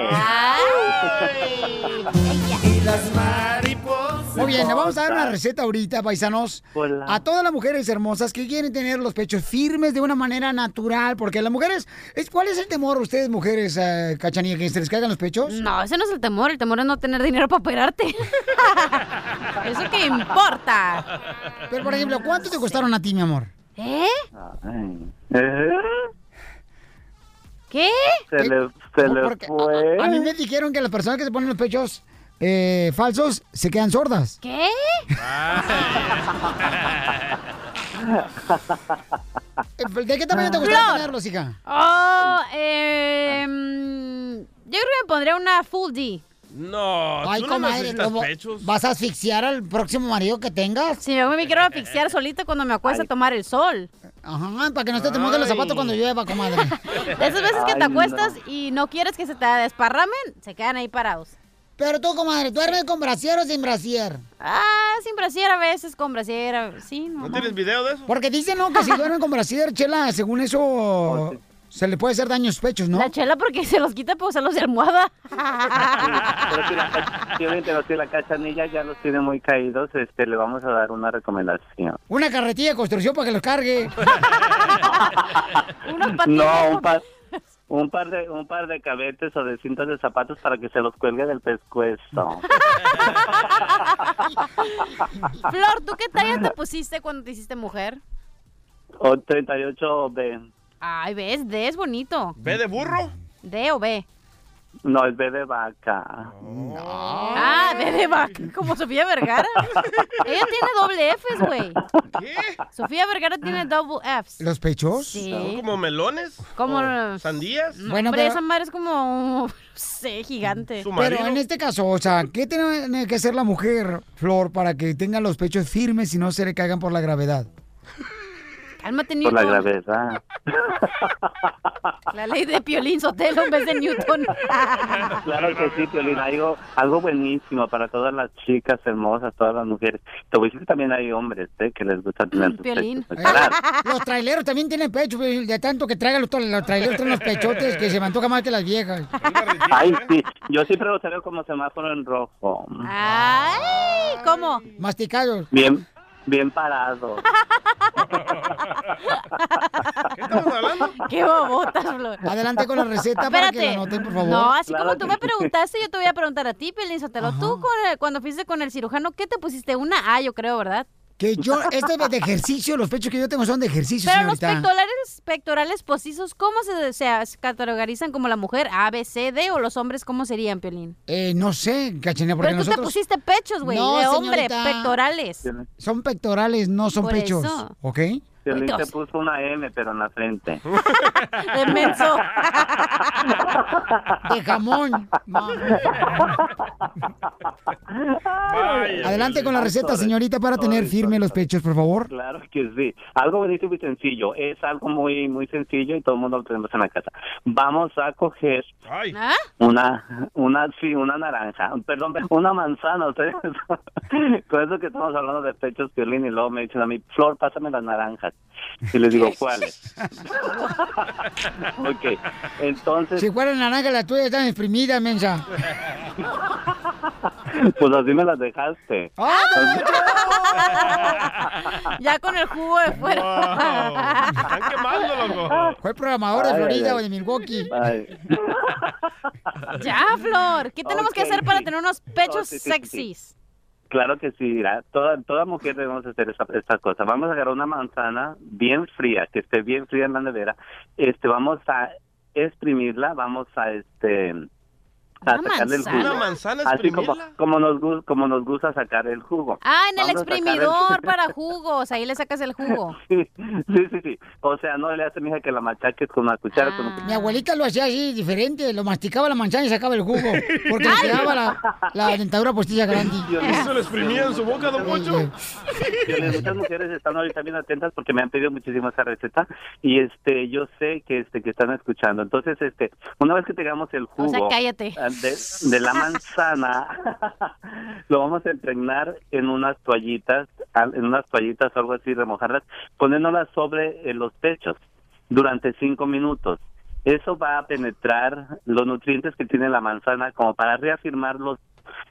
Y las mariposas Muy bien, le vamos a dar una receta ahorita, paisanos. Hola. A todas las mujeres hermosas que quieren tener los pechos firmes de una manera natural, porque las mujeres, es, ¿cuál es el temor ustedes, mujeres, eh, cachanilla, que se les caigan los pechos? No, ese no es el temor. El temor es no tener dinero para operarte. ¿Eso qué importa? Pero, por ejemplo, ¿cuánto te costaron a ti, mi amor? ¿Eh? Eh, ¿Qué? Se le, se le fue. A mí me dijeron que las personas que se ponen los pechos eh, falsos se quedan sordas. ¿Qué? ¿De qué tamaño te Flor. gustaría tenerlos, hija? Oh, em, yo creo que me pondría una full D. No, Ay, tú no comadre, necesitas ¿lo- pechos. ¿vas a asfixiar al próximo marido que tengas? Sí, yo me quiero asfixiar solita cuando me acuesto a tomar el sol. Ajá, para que no te, te mojen los zapatos cuando llueva, comadre. Esas veces que te Ay, no. acuestas y no quieres que se te desparramen, se quedan ahí parados. Pero tú, comadre, ¿duermes con brasier o sin brasier? Ah, sin brasier a veces, con brasier, sí, no. ¿No tienes video de eso? Porque dicen, ¿no? Que si duermen con brasier, chela, según eso, se le puede hacer daño a sus pechos, ¿no? La chela porque se los quita para usarlos de almohada. Pero si la, pero si la cachanilla ya los tiene muy caídos, este, le vamos a dar una recomendación. Una carretilla de construcción para que los cargue. No, un par, un par de, un par de cabetes o de cintas de zapatos para que se los cuelgue del pescuezo. Flor, ¿tú qué talla te pusiste cuando te hiciste mujer? O 38 B. Ay, ¿ves? D es bonito. ¿Ve de burro? D o B. No, es B de vaca. Ah, B de vaca, como Sofía Vergara. Ella tiene doble Fs, güey. ¿Qué? Sofía Vergara tiene double Fs. ¿Los pechos? Sí. ¿Son como melones? Como- ¿O ¿Sandías? Bueno, Hombre, pero- esa madre es como, no sé, gigante. Pero en este caso, o sea, ¿qué tiene que hacer la mujer, Flor, para que tenga los pechos firmes y no se le caigan por la gravedad? Cálmate, Por la gravedad. La ley de Piolín Sotelo en vez de Newton. Claro que sí, Piolín. Algo, algo buenísimo para todas las chicas hermosas, todas las mujeres. Te voy a decir que también hay hombres ¿eh? que les gusta tener sus Piolín. Los traileros también tienen pecho, de tanto que traigan los, los traileros traen los pechotes que se me antoja más que las viejas. Ay, sí. Yo siempre lo traigo como semáforo en rojo. Ay, ¿cómo? Masticados. Bien, bien parado. ¿Qué bobotas, Flor? Adelante con la receta para que la Espérate. anoten, por favor. No, así Claro como tú que me preguntaste, yo te voy a preguntar a ti, Piolín Sotelo. Tú con el- cuando fuiste con el cirujano, ¿qué te pusiste? Una A, yo creo, ¿verdad? Que yo, esto es de ejercicio, los pechos que yo tengo son de ejercicio, Pero los pectorales, pectorales postizos, ¿cómo se, se categorizan como la mujer? ¿A, B, C, D o los hombres cómo serían, Piolín? Eh, no sé, cachanilla, porque Pero tú te pusiste pechos, güey, No, de hombre, señorita. pectorales. Son pectorales, no son Por pechos, eso. ¿ok? Piolín Dios. se puso una M, pero en la frente. De menso. De jamón. Adelante con la receta, señorita, para tener firme los pechos, por favor. Claro que sí. Algo buenísimo y sencillo. Es algo muy muy sencillo y todo el mundo lo tenemos en la casa. Vamos a coger ¿Ah? una una sí, una naranja, perdón, una manzana. Ustedes con eso que estamos hablando de pechos, Piolín, y luego me dicen a mí, Flor, pásame las naranjas. Y les digo, ¿cuáles? ok, entonces, Si fuera naranja, la tuya está exprimida, mensa. pues así me las dejaste. ya con el jugo de fuera. Están quemando, loco. Fue programador de Florida ay, o de Milwaukee. Ay. ya, Flor. ¿Qué tenemos que hacer para tener unos pechos Oh, sí, sí, sí, sexys? Claro que sí, toda, toda mujer debemos hacer esa, esta cosa. Vamos a agarrar una manzana bien fría, que esté bien fría en la nevera. Este, vamos a exprimirla, vamos a este a ¿Una sacarle el jugo. ¿Una manzana Así como, nos gu- como nos gusta sacar el jugo. Ah, en el Vamos sacar el- exprimidor para jugos. Ahí le sacas el jugo. sí, sí, sí, sí. O sea, no le hace mija que la machaques con una cuchara con un Mi abuelita lo hacía así, diferente. Lo masticaba la manzana y sacaba el jugo. Porque le quedaba la, la dentadura postilla grande. ¿Eso lo exprimía en su boca, don Poncho? Tienes muchas mujeres están ahorita bien atentas porque me han pedido muchísimo esa receta y este yo sé que este que están escuchando entonces este una vez que tengamos el jugo sea, cállate. De, la manzana. Lo vamos a impregnar en unas toallitas al- en unas toallitas algo así remojarlas poniéndolas sobre eh, los pechos durante cinco minutos. Eso va a penetrar los nutrientes que tiene la manzana como para reafirmar los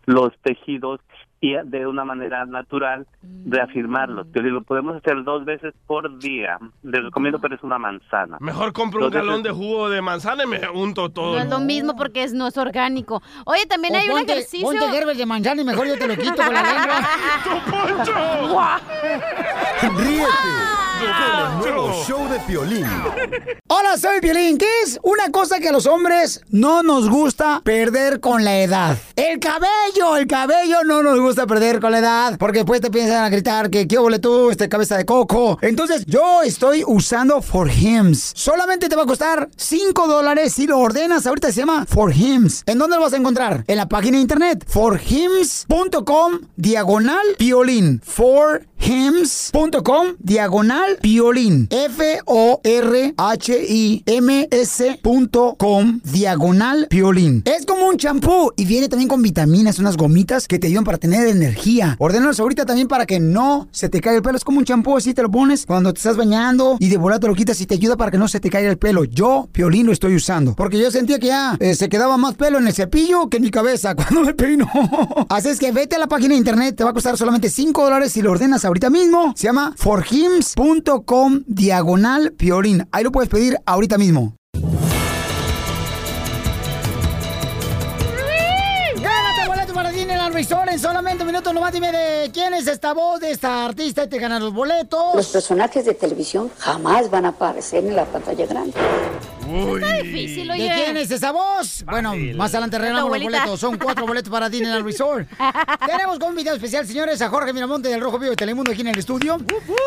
los tejidos y de una manera natural reafirmarlos. Yo digo, podemos hacer dos veces por día. Les recomiendo, pero es una manzana. Mejor compro un galón de jugo de manzana y me unto todo. No es lo mismo porque es, no es orgánico. Oye, también hay O un ponte- ejercicio. Ponte Gerber de manzana y mejor yo te lo quito con la lengua. Ríete con el nuevo show de Piolín. Hola, soy Piolín. ¿Qué es una cosa que a los hombres no nos gusta perder con la edad? El cabello, el cabello no nos gusta perder con la edad. Porque después te piensan a gritar que qué ole tú, este cabeza de coco. Entonces, yo estoy usando For Hims. Solamente te va a costar 5 dólares si lo ordenas. Ahorita se llama For Hims. ¿En dónde lo vas a encontrar? En la página de internet forhims.com diagonal piolín. forhims.com diagonal piolín. F-O-R-H-I-M-S.com diagonal piolín. Es como un champú y viene también con vitaminas, unas gomitas que te ayudan para tener energía. Ordenalos ahorita también para que no se te caiga el pelo. Es como un champú, así te lo pones cuando te estás bañando y de volada te lo quitas y te ayuda para que no se te caiga el pelo. Yo, piolín, lo estoy usando. Porque yo sentía que ya eh, se quedaba más pelo en el cepillo que en mi cabeza cuando me peino. Así es que vete a la página de internet, te va a costar solamente 5 dólares si lo ordenas ahorita mismo. Se llama forhims.com diagonal piolín. Ahí lo puedes pedir ahorita mismo. En solamente un minuto. Nomás dime de quién es esta voz de esta artista y te ganan los boletos. Los personajes de televisión jamás van a aparecer en la pantalla grande. Está difícil, ¿De oye. quién es esa voz? Bueno, más adelante De regalamos los boletos. Son cuatro boletos para Disneyland Resort. Tenemos con un video especial, señores, a Jorge Miramonte del Rojo Vivo de Telemundo aquí en el estudio.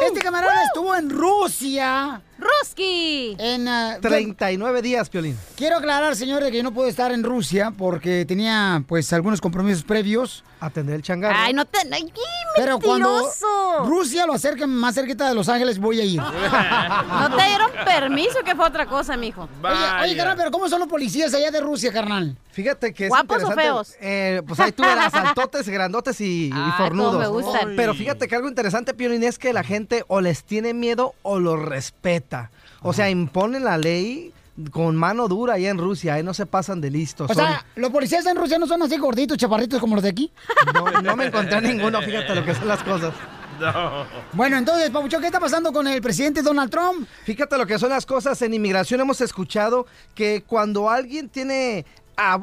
Este camarada estuvo en Rusia. ¡Ruski! En, ah, 39 días, Piolín. Quiero aclarar, señores, que yo no puedo estar en Rusia porque tenía, pues, algunos compromisos previos. Atender el changarro. Ay, no te. Ay, qué Pero cuando mentiroso. Rusia lo acerque más cerquita de Los Ángeles, voy a ir. No te dieron permiso, que fue otra cosa, mijo. Oye, oye, carnal, pero ¿cómo son los policías allá de Rusia, carnal? Fíjate que es ¿Guapos o feos? Eh, pues ahí tú verás altotes, grandotes y, y Ay, fornudos. me gustan. Pero fíjate que algo interesante, Piolín, es que la gente o les tiene miedo o los respeta. O sea, imponen la ley con mano dura allá en Rusia, ahí no se pasan de listos. O son- sea, ¿los policías en Rusia no son así gorditos, chaparritos como los de aquí? no, no me encontré ninguno, fíjate lo que son las cosas. Bueno, entonces, Pabucho, ¿qué está pasando con el presidente Donald Trump? Fíjate lo que son las cosas. En inmigración hemos escuchado que cuando alguien tiene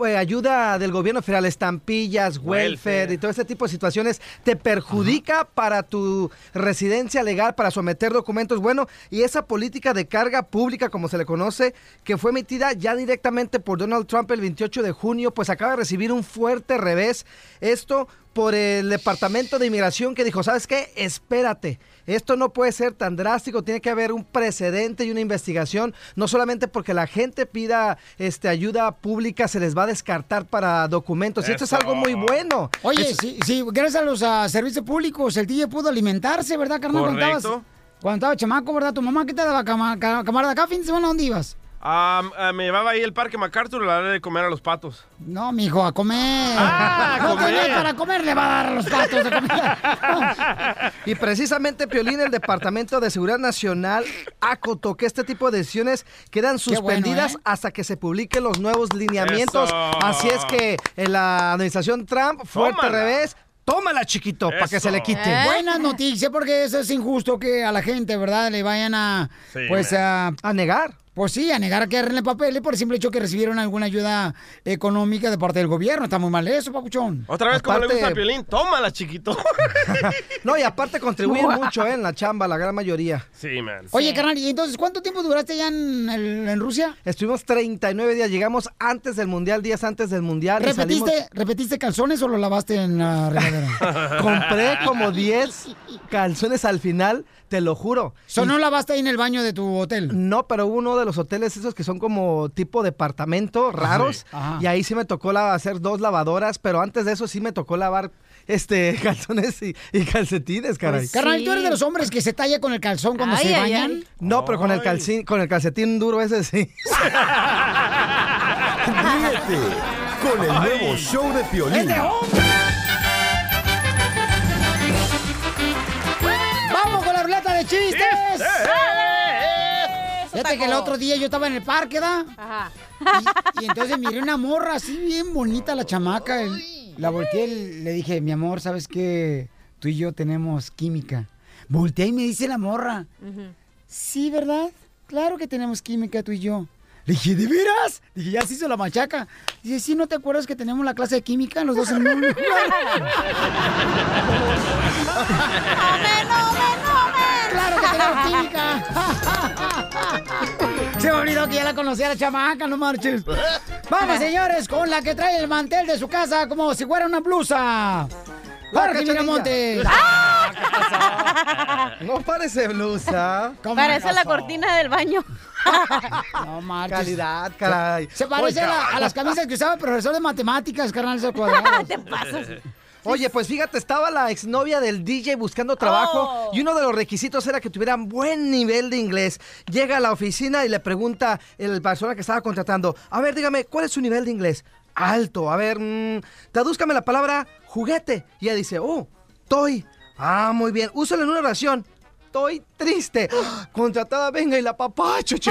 eh, ayuda del gobierno federal, estampillas, welfare, Welfare. y todo ese tipo de situaciones, te perjudica para tu residencia legal, para someter documentos. Bueno, y esa política de carga pública, como se le conoce, que fue emitida ya directamente por Donald Trump el 28 de junio, pues acaba de recibir un fuerte revés. Esto por el Departamento de Inmigración que dijo, ¿sabes qué? Espérate, esto no puede ser tan drástico, tiene que haber un precedente y una investigación, no solamente porque la gente pida este, ayuda pública, se les va a descartar para documentos. Y esto es algo muy bueno. Oye, Es- sí, sí, gracias a los ah, servicios públicos, el DJ pudo alimentarse, ¿verdad, carnal? Correcto. cuando estaba chamaco, ¿verdad? ¿Tu mamá qué te daba, cama- ca- camarada? ¿Acá fin de semana dónde ibas? Ah, me llevaba ahí el parque MacArthur a la hora de comer a los patos. No, mijo, a comer. Ah, no comer. tenés para comer, le va a dar a los patos de comida. Y precisamente, Piolín, el Departamento de Seguridad Nacional acotó que este tipo de decisiones quedan bueno, suspendidas ¿eh? hasta que se publiquen los nuevos lineamientos. Eso. Así es que en la administración Trump, fuerte Tómala. revés, tómala, chiquito, para que se le quite. ¿Eh? Buenas noticias, porque eso es injusto que a la gente, ¿verdad? Le vayan a, Sí, pues, a... A negar. Pues sí, a negar que agarren papeles por el simple hecho que recibieron alguna ayuda económica de parte del gobierno. Está muy mal eso, papuchón. Otra vez, como le Aparte- gusta a Piolín, tómala, chiquito. No, y aparte contribuyen mucho eh, en la chamba, la gran mayoría. Sí, man. Oye, carnal, ¿y entonces cuánto tiempo duraste ya en, el- en Rusia? Estuvimos 39 días, llegamos antes del Mundial, días antes del Mundial. y salimos- ¿Repetiste, ¿Repetiste calzones o los lavaste en la regadera? Compré como 10 calzones al final, te lo juro. ¿So Y- no lavaste ahí en el baño de tu hotel? No, pero hubo uno de los hoteles esos que son como tipo departamento, raros. Ajá. Y ahí sí me tocó la- hacer dos lavadoras, pero antes de eso sí me tocó lavar este calzones y, y calcetines, caray. Pues Carnal. ¿tú eres de los hombres que se talla con el calzón cuando Ay, se ay, bañan? ay. No, pero con el, calcín, con el calcetín duro ese sí. Ríete con el nuevo show de Piolín. ¡Vamos con la ruleta de chistes! Fíjate que el otro día yo estaba en el parque, ¿da? Ajá. Y, y entonces miré una morra así bien bonita la chamaca. La volteé y le dije, mi amor, ¿sabes qué? Tú y yo tenemos química. Volteé y me dice la morra. Sí, ¿verdad? Claro que tenemos química tú y yo. Le dije, ¿de veras? Dije, ya se hizo la machaca. Dice, sí, ¿no te acuerdas que tenemos la clase de química los dos en un lugar? ¡Claro que tenemos química! Se me olvidó que ya la conocía la chamaca, no marches. Vamos, señores, con la que trae el mantel de su casa como si fuera una blusa. Jorge. Miramontes. No parece blusa. Parece la cortina del baño. No marches. Calidad, caray. Se parece a, la- a las camisas que usaba el profesor de matemáticas, carnal, cuadrados. Te pasas. Oye, pues fíjate, estaba la exnovia del DJ buscando trabajo Oh. y uno de los requisitos era que tuvieran buen nivel de inglés. Llega a la oficina y le pregunta el persona que estaba contratando, a ver, dígame, ¿cuál es su nivel de inglés? Alto, a ver, mm, tradúzcame la palabra juguete. Y ella dice, oh, toy. Ah, muy bien, úsalo en una oración. Estoy triste. Contratada, venga y la papacho,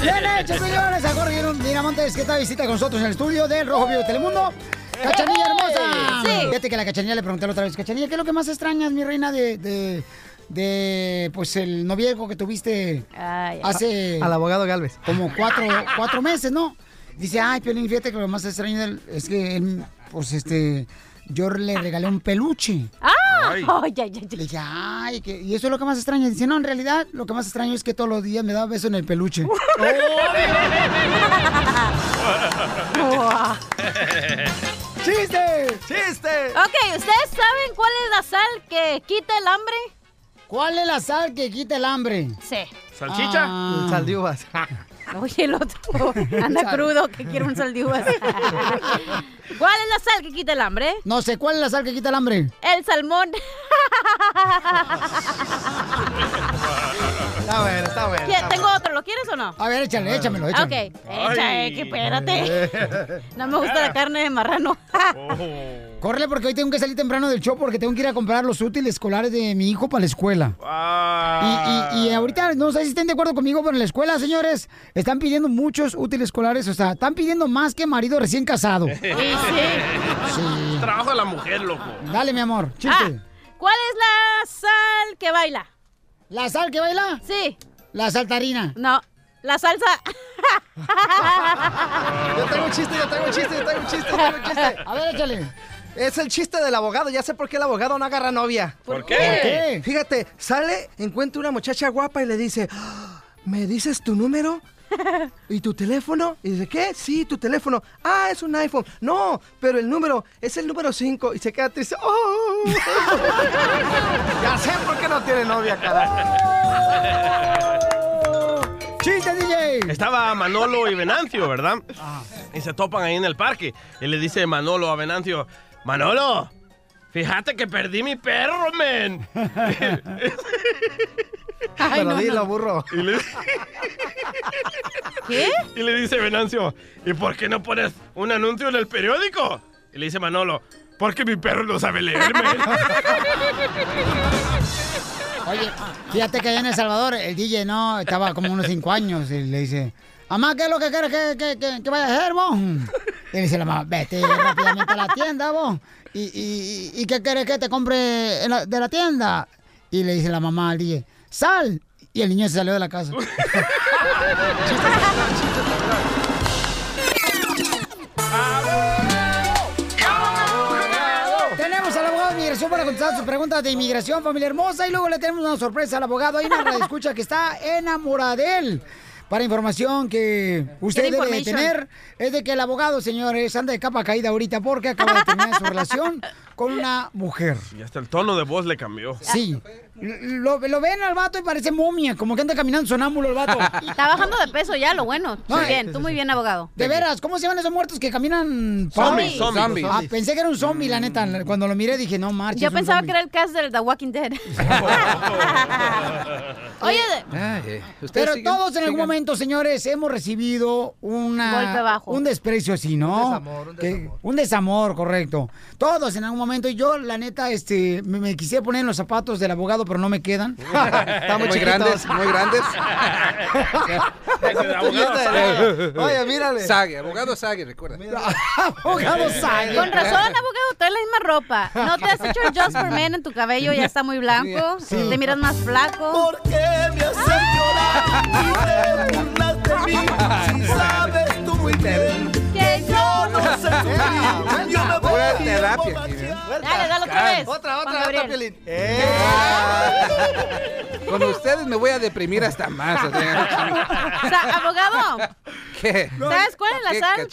Bien hecho, señores. A Jorge Miramontes, que está de visita con nosotros en el estudio del Rojo Vivo de Telemundo. ¡Cachanilla hermosa! Sí. Fíjate que la cachanilla le pregunté la otra vez, Cachanilla, ¿qué es lo que más extrañas, mi reina, de, de, de, pues, el noviazgo que tuviste Ay, hace Al abogado Galvez. como cuatro, cuatro meses, ¿no? Dice, ay, Piolín, fíjate que lo más extraño es que, él, pues, este, yo le regalé un peluche. ¡Ah! Ay. Ay, ay, ay, Le dije, ay, que- y eso es lo que más extraña. Dice, no, en realidad, lo que más extraño es que todos los días me da beso en el peluche. ¡Chiste! ¡Chiste! Ok, ¿ustedes saben cuál es la sal que quita el hambre? ¿Cuál es la sal que quita el hambre? Sí. ¿Salchicha? Ah. Sal de uvas. Oye, el otro anda crudo que quiere un sal de uvas. ¿Cuál es la sal que quita el hambre? No sé, ¿cuál es la sal que quita el hambre? El salmón. Está bueno, está bueno. ¿Qué- ¿Tengo otro? ¿Lo quieres o no? A ver, échale, échamelo, échalo. Ok, echa, eh, que espérate. No me gusta la carne de marrano. Córrele porque hoy tengo que salir temprano del show porque tengo que ir a comprar los útiles escolares de mi hijo para la escuela. Ah. Y, y- y ahorita, no sé si estén de acuerdo conmigo, pero en la escuela, señores, están pidiendo muchos útiles escolares. O sea, están pidiendo más que marido recién casado. Sí. Trabajo de la mujer, loco. Dale, mi amor, chiste. Ah, ¿Cuál es la sal que baila? ¿La sal que baila? Sí. La saltarina. No, la salsa. Yo tengo un chiste, yo tengo un chiste, yo tengo un chiste, yo tengo un chiste. A ver, échale. Es el chiste del abogado. Ya sé por qué el abogado no agarra novia. ¿Por qué? ¿Por qué? Fíjate, sale, encuentra una muchacha guapa y le dice, "Ah, ¿me dices tu número? ¿Y tu teléfono? Y dice, ¿qué? Sí, tu teléfono. Ah, es un iPhone. No, pero el número es el número 5. Y se queda triste. ¡Oh! ya sé por qué no tiene novia, carajo. ¡Chiste, DJ! Estaba Manolo y Venancio, ¿verdad? Y se topan ahí en el parque. Y le dice Manolo a Venancio, Manolo, fíjate que perdí mi perro, men. Ay, pero no, dilo, no. burro. Y le, ¿Qué? y le dice Venancio, ¿y por qué no pones un anuncio en el periódico? Y le dice Manolo, porque mi perro no sabe leer, men. Oye, fíjate que allá en El Salvador el DJ no estaba como unos cinco años y le dice, mamá, ¿qué es lo que quieres que, que, que, que vaya a hacer, vos? Y le dice la mamá, vete rápidamente a la tienda, vos. ¿Y, y, y qué quieres que te compre en la- de la tienda? Y le dice la mamá al DJ, sal. Y el niño se salió de la casa. Tenemos al abogado de inmigración para contestar sus preguntas de inmigración, familia hermosa. Y luego le tenemos una sorpresa al abogado. Hay una escucha que está enamorada de él. Para información que usted debe tener, es de que el abogado, señores, anda de capa caída ahorita porque acaba de terminar su relación con una mujer. Y hasta el tono de voz le cambió. Sí. Lo, lo ven al vato y parece momia, como que anda caminando sonámbulo el vato. Está bajando de peso ya, lo bueno. Muy No, bien, tú muy bien, abogado. De veras, ¿cómo se llaman esos muertos que caminan? Zombies. Zombies. Zombies. Ah, pensé que era un zombie, la neta. Cuando lo miré dije, no marches. Yo pensaba que era el cast del The Walking Dead. Oye, de- Pero siguen- todos en algún momento, señores, hemos recibido una, Golpe bajo. un desprecio así, ¿no? Un desamor, un Que- desamor. un desamor, correcto. Todos en algún momento. Y yo, la neta, este, me, me quise poner en los zapatos del abogado pero no me quedan. Están muy Muy grandes, muy grandes. Oye, mírale. Sague, abogado Sague, recuerda. abogado Sague. Con razón, abogado, trae la misma ropa. No te has hecho el Just for Men en tu cabello, ya está muy blanco. Sí. Te miras más flaco. ¿Por qué me haces llorar y te burlas de mí? Si sabes tú muy bien Yo me voy Pura terapia aquí, ¿eh? Dale, dale otra vez. Otra, otra, otra. Piolín. Con ustedes me voy a deprimir hasta más. o sea, O sea, abogado, ¿Qué? ¿sabes cuál es la ¿Qué sal?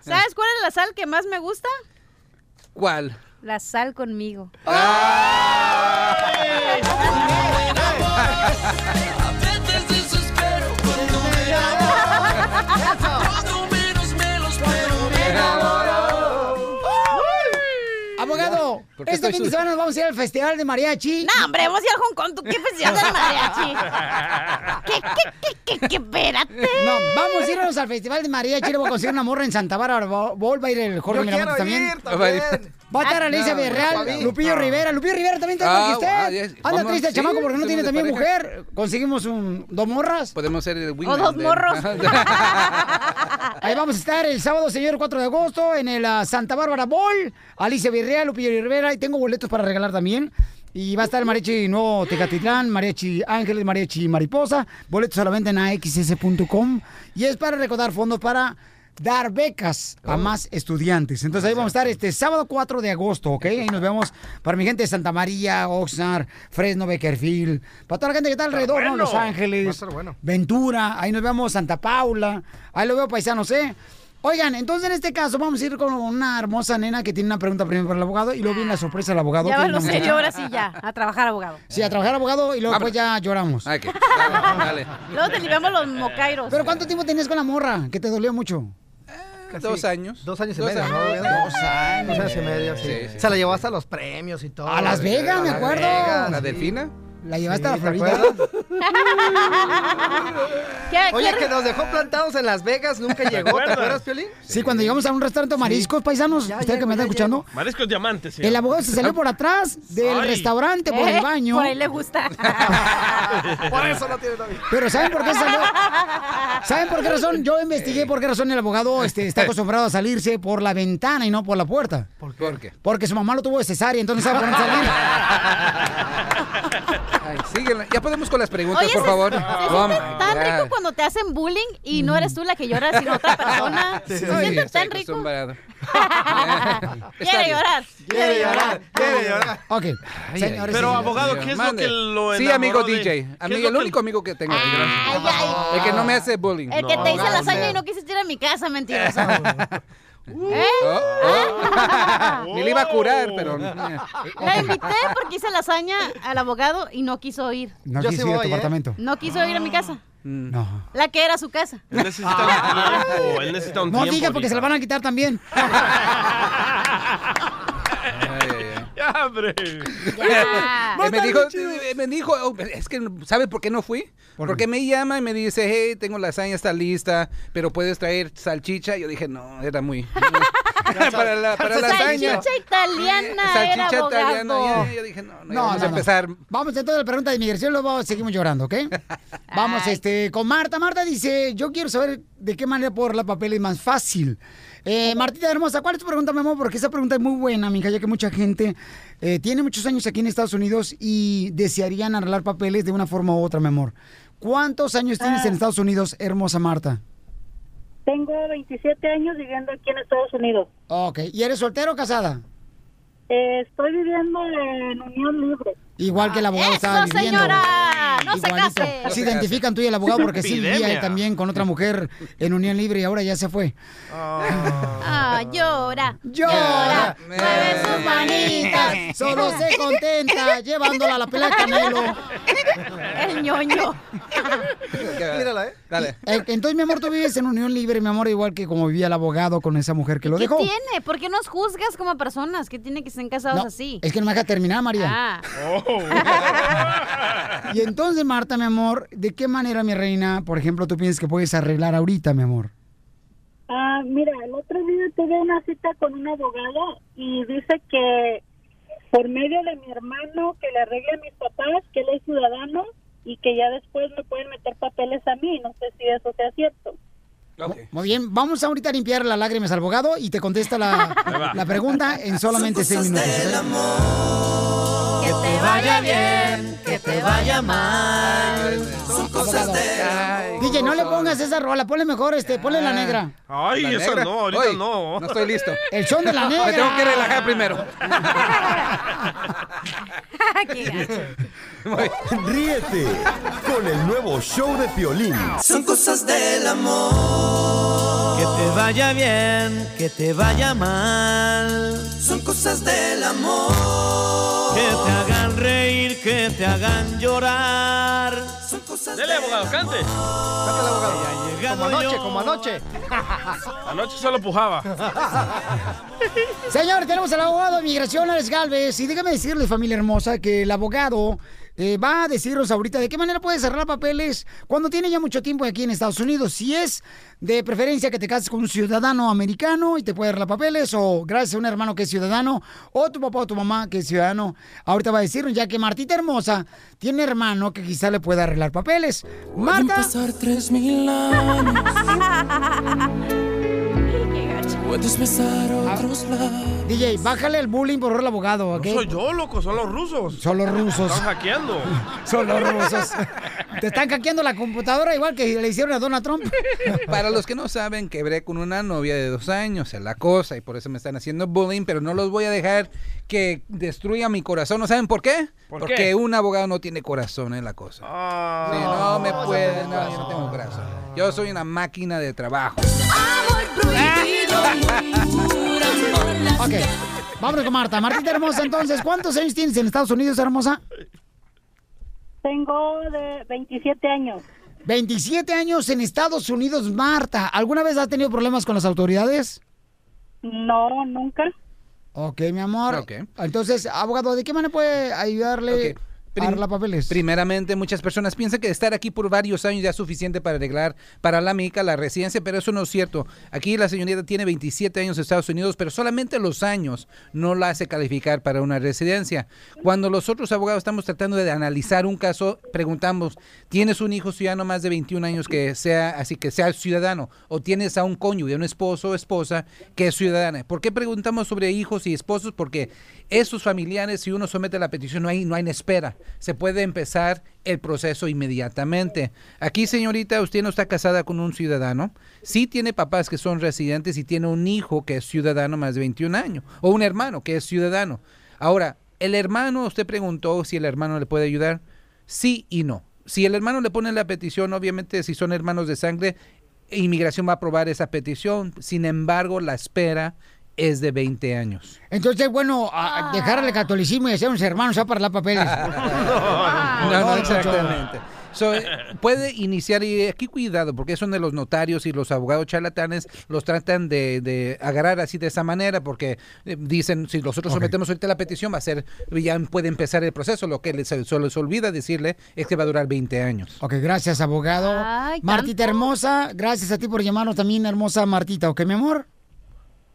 ¿Sabes cuál es la sal que más me gusta? ¿Cuál? La sal conmigo. A Abogado, ¿Por qué este fin de semana nos vamos a ir al festival de mariachi. No, hombre, vamos a ir a Hong Kong. ¿Tú qué festival de mariachi? ¿Qué, qué, qué, qué, qué, espérate? No, vamos a irnos al festival de mariachi. Le voy a conseguir una morra en Santa Bárbara. Vol va a ir el Jorge Yo Miramontes quiero también. ir también. Va a estar Alicia No, Villarreal. Lupillo No. Rivera. Lupillo Rivera también que Ah, usted. yes. Anda Vamos, triste sí, chamaco porque no tiene también pareja. mujer. Conseguimos un, dos morras. Podemos ser el O dos morros. Ahí vamos a estar el sábado, señor, 4 de agosto, en el ah, Santa Bárbara Bowl. Alicia Villarreal, Lupillo Rivera. Y tengo boletos para regalar también. Y va a estar el Mariachi Nuevo Tecatitlán, Mariachi Ángeles, Mariachi Mariposa. Boletos a la venta en AXS.com. Y es para recaudar fondos para dar becas a más estudiantes. Entonces ahí vamos a estar este sábado 4 de agosto, ¿ok? Ahí nos vemos para mi gente de Santa María, Oxnard, Fresno, Beckerfield, para toda la gente que está alrededor, ¿no? bueno. Los Ángeles, bueno. Ventura, ahí nos vemos Santa Paula, ahí lo veo paisanos, ¿eh? Oigan, entonces en este caso vamos a ir con una hermosa nena que tiene una pregunta primero para el abogado y luego viene la sorpresa del abogado. Ya que va lo ahora sí ya. A trabajar, abogado. Sí, a trabajar abogado y luego pues ya lloramos. Ah, ok. Dale, dale. Luego te limpiamos los mocairos. Pero ¿cuánto tiempo tenías con la morra? Que te dolió mucho. Dos años. Dos años y medio, ¿no? Dos años. Dos años y medio, sí. Sí, sí, Se la llevó hasta los premios y todo. A Las Vegas, me acuerdo. Vegas, ¿La sí. delfina? La llevaste a la ¿te Florida. Oye, qué- que nos dejó plantados en Las Vegas, nunca llegó, ¿te acuerdas, Piolín? Sí, cuando llegamos a un restaurante de mariscos, paisanos, Ya ustedes que me están ya escuchando, Mariscos diamantes. sí. el abogado se salió por atrás del Ay. restaurante, por Eh, el baño. Por ahí le gusta. Por eso no tiene novia. Pero ¿saben por qué salió? ¿Saben por qué razón? Yo investigué por qué razón el abogado este, está acostumbrado a salirse por la ventana y no por la puerta. ¿Por qué? Porque su mamá lo tuvo de cesárea, entonces no sabe por dónde salir. Ay, síguela. Ya podemos con las preguntas, Oye, por se- favor. se Oh, siente tan God. rico cuando te hacen bullying y no eres tú la que llora, sino otra persona. Se Sí, siente tan rico. acostumbrado. Quiere llorar. Quiere llorar, quiere llorar. Ok, Ay, señores. ay, Pero, abogado, ¿qué es lo que lo Sí, amigo de- DJ. ¿Qué es Amigo, el que- único amigo que tengo. Ay, ay. El que no me hace bullying. El que te hizo No, lasaña no. y no quisiste ir a mi casa, mentiroso. ¿Eh? Oh, oh. Ni le iba a curar, pero. La invité porque hice lasaña al abogado y no quiso ir. No Yo sí ir a tu ¿eh? apartamento. No quiso ir a mi casa. No. La que era su casa. Él necesita un tiempo. Él necesita un No tiempo. diga porque se la van a quitar también. Ya. Eh, me dijo, eh, me dijo, oh, es que, ¿sabe por qué no fui? Porque me llama y me dice, hey, tengo la lasaña, está lista, pero puedes traer salchicha. Yo dije, no, era muy... para la, para la lasaña. Salchicha italiana Salchicha era italiana. ya- Yo dije, no, no, No, vamos no, a no. empezar. Vamos entonces a la pregunta de inmigración, luego seguimos llorando, ¿ok? Vamos este, con Marta. Marta dice, yo quiero saber de qué manera puedo arreglar papeles más fácil. Eh, Martita hermosa, ¿cuál es tu pregunta, mi amor? Porque esa pregunta es muy buena, mija, ya que mucha gente eh, tiene muchos años aquí en Estados Unidos y desearían arreglar papeles de una forma u otra, mi amor. ¿Cuántos años tienes Ah. en Estados Unidos, hermosa Marta? Tengo 27 años viviendo aquí en Estados Unidos. Ok, ¿y eres soltera o casada? Eh, estoy viviendo en unión libre. Igual que el abogado está ¡Eso, viviendo. señora! ¡No se case! Se identifican tú y el abogado porque sí vivía también con otra mujer en unión libre y ahora ya se fue. Ah, llora. Llora, mueve sus manitas. solo se contenta llevándola a la pelea Canelo. El ñoño. Mírala, ¿eh? Dale. Eh, Entonces, mi amor, tú vives en unión libre, mi amor, igual que como vivía el abogado con esa mujer que lo ¿Qué dejó. tiene? ¿Por qué nos juzgas como personas? ¿Qué tiene que estén casados No, así? es que no me deja terminar, María. Ah. Y entonces, Marta, mi amor, ¿de qué manera, mi reina, por ejemplo, tú piensas que puedes arreglar ahorita, mi amor? Ah, mira, el otro día tuve una cita con un abogado y dice que por medio de mi hermano que le arregle a mis papás, que él es ciudadano y que ya después me pueden meter papeles a mí. No sé si eso sea cierto. Muy bien, vamos ahorita a limpiar las lágrimas al abogado y te contesta la, la pregunta en solamente seis minutos. ¿ok? Que te vaya bien, que te vaya mal. Son cosas de DJ, no le pongas esa rola, ponle mejor, este, ponle la negra. Ay, La esa negra. no, ahorita Hoy, no. No estoy listo. El son de la negra. Me tengo que relajar primero. Ríete con el nuevo show de Piolín. Son cosas del amor. Que te vaya bien, que te vaya mal. Son cosas del amor. Que te hagan reír, que te hagan llorar. Son cosas Dele, abogado, cante. Cántale, abogado. Como anoche, como anoche. Anoche solo pujaba. Señor, tenemos al abogado de migración, Alex Galvez. Y déjame decirle, familia hermosa, que el abogado eh, va a decirnos ahorita de qué manera puedes cerrar papeles cuando tiene ya mucho tiempo aquí en Estados Unidos. Si es de preferencia que te cases con un ciudadano americano y te puede arreglar papeles, o gracias a un hermano que es ciudadano, o tu papá o tu mamá que es ciudadano. Ahorita va a decirnos, ya que Martita hermosa tiene hermano que quizá le pueda arreglar papeles. Marta. pasar tres mil años. Puedes besar otros labios. DJ, bájale el bullying por el abogado, ¿ok? No soy yo, loco, son los rusos. Son los rusos. Están hackeando. Son los rusos. Te están hackeando la computadora igual que le hicieron a Donald Trump. Para los que no saben, quebré con una novia de dos años, es la cosa, y por eso me están haciendo bullying, pero no los voy a dejar que destruya mi corazón. ¿No saben por qué? ¿Por Porque qué? un abogado no tiene corazón en la cosa. Sí, no me puede, no, yo no tengo corazón. Yo soy una máquina de trabajo. Ok, vámonos con Marta. Martita hermosa, entonces, ¿cuántos años tienes en Estados Unidos, hermosa? Tengo de 27 años. 27 años en Estados Unidos, Marta. ¿Alguna vez has tenido problemas con las autoridades? No, nunca. Ok, mi amor. Ok. Entonces, abogado, ¿de qué manera puede ayudarle a arreglar papeles? Primeramente, muchas personas piensan que estar aquí por varios años ya es suficiente para arreglar para la mica la residencia, pero eso no es cierto. Aquí la señorita tiene 27 años en Estados Unidos, pero solamente los años no la hace calificar para una residencia. Cuando los otros abogados estamos tratando de analizar un caso, preguntamos, ¿tienes un hijo ciudadano más de 21 años que sea así que sea ciudadano o tienes a un cónyuge, un esposo o esposa que es ciudadana? ¿Por qué preguntamos sobre hijos y esposos? Porque esos familiares, si uno somete la petición, no hay, no hay espera. Se puede empezar el proceso inmediatamente. Aquí, señorita, usted no está casada con un ciudadano. Sí tiene papás que son residentes y tiene un hijo que es ciudadano más de 21 años. O un hermano que es ciudadano. Ahora, el hermano, usted preguntó si el hermano le puede ayudar. Sí y no. Si el hermano le pone la petición, obviamente, si son hermanos de sangre, inmigración va a aprobar esa petición. Sin embargo, la espera es de 20 años. Entonces, bueno, a- a dejar el catolicismo y hacer unos hermanos a para papeles. No, no, No, exactamente. So, eh, puede iniciar, y aquí cuidado, porque son de los notarios y los abogados charlatanes, los tratan de, de agarrar así de esa manera, porque eh, dicen, si nosotros Ok. sometemos ahorita la petición, va a ser, ya puede empezar el proceso, lo que les, se les olvida decirle es que va a durar 20 años. Ok, gracias, abogado. Ay, Martita hermosa, gracias a ti por llamarnos también, hermosa Martita, ¿ok, mi amor?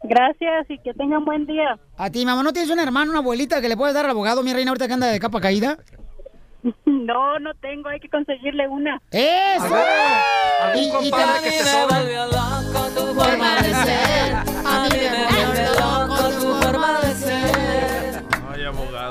Gracias y que tengan buen día. A ti, mamá, ¿no tienes una hermana, una abuelita que le puedes dar al abogado, mi reina, ahorita que anda de capa caída? No, no tengo, hay que conseguirle una. ¡Eso! ¿Algún Y- y compadre te- que te sobra? tu forma de ser. A mí me vuelve loco tu forma de ser.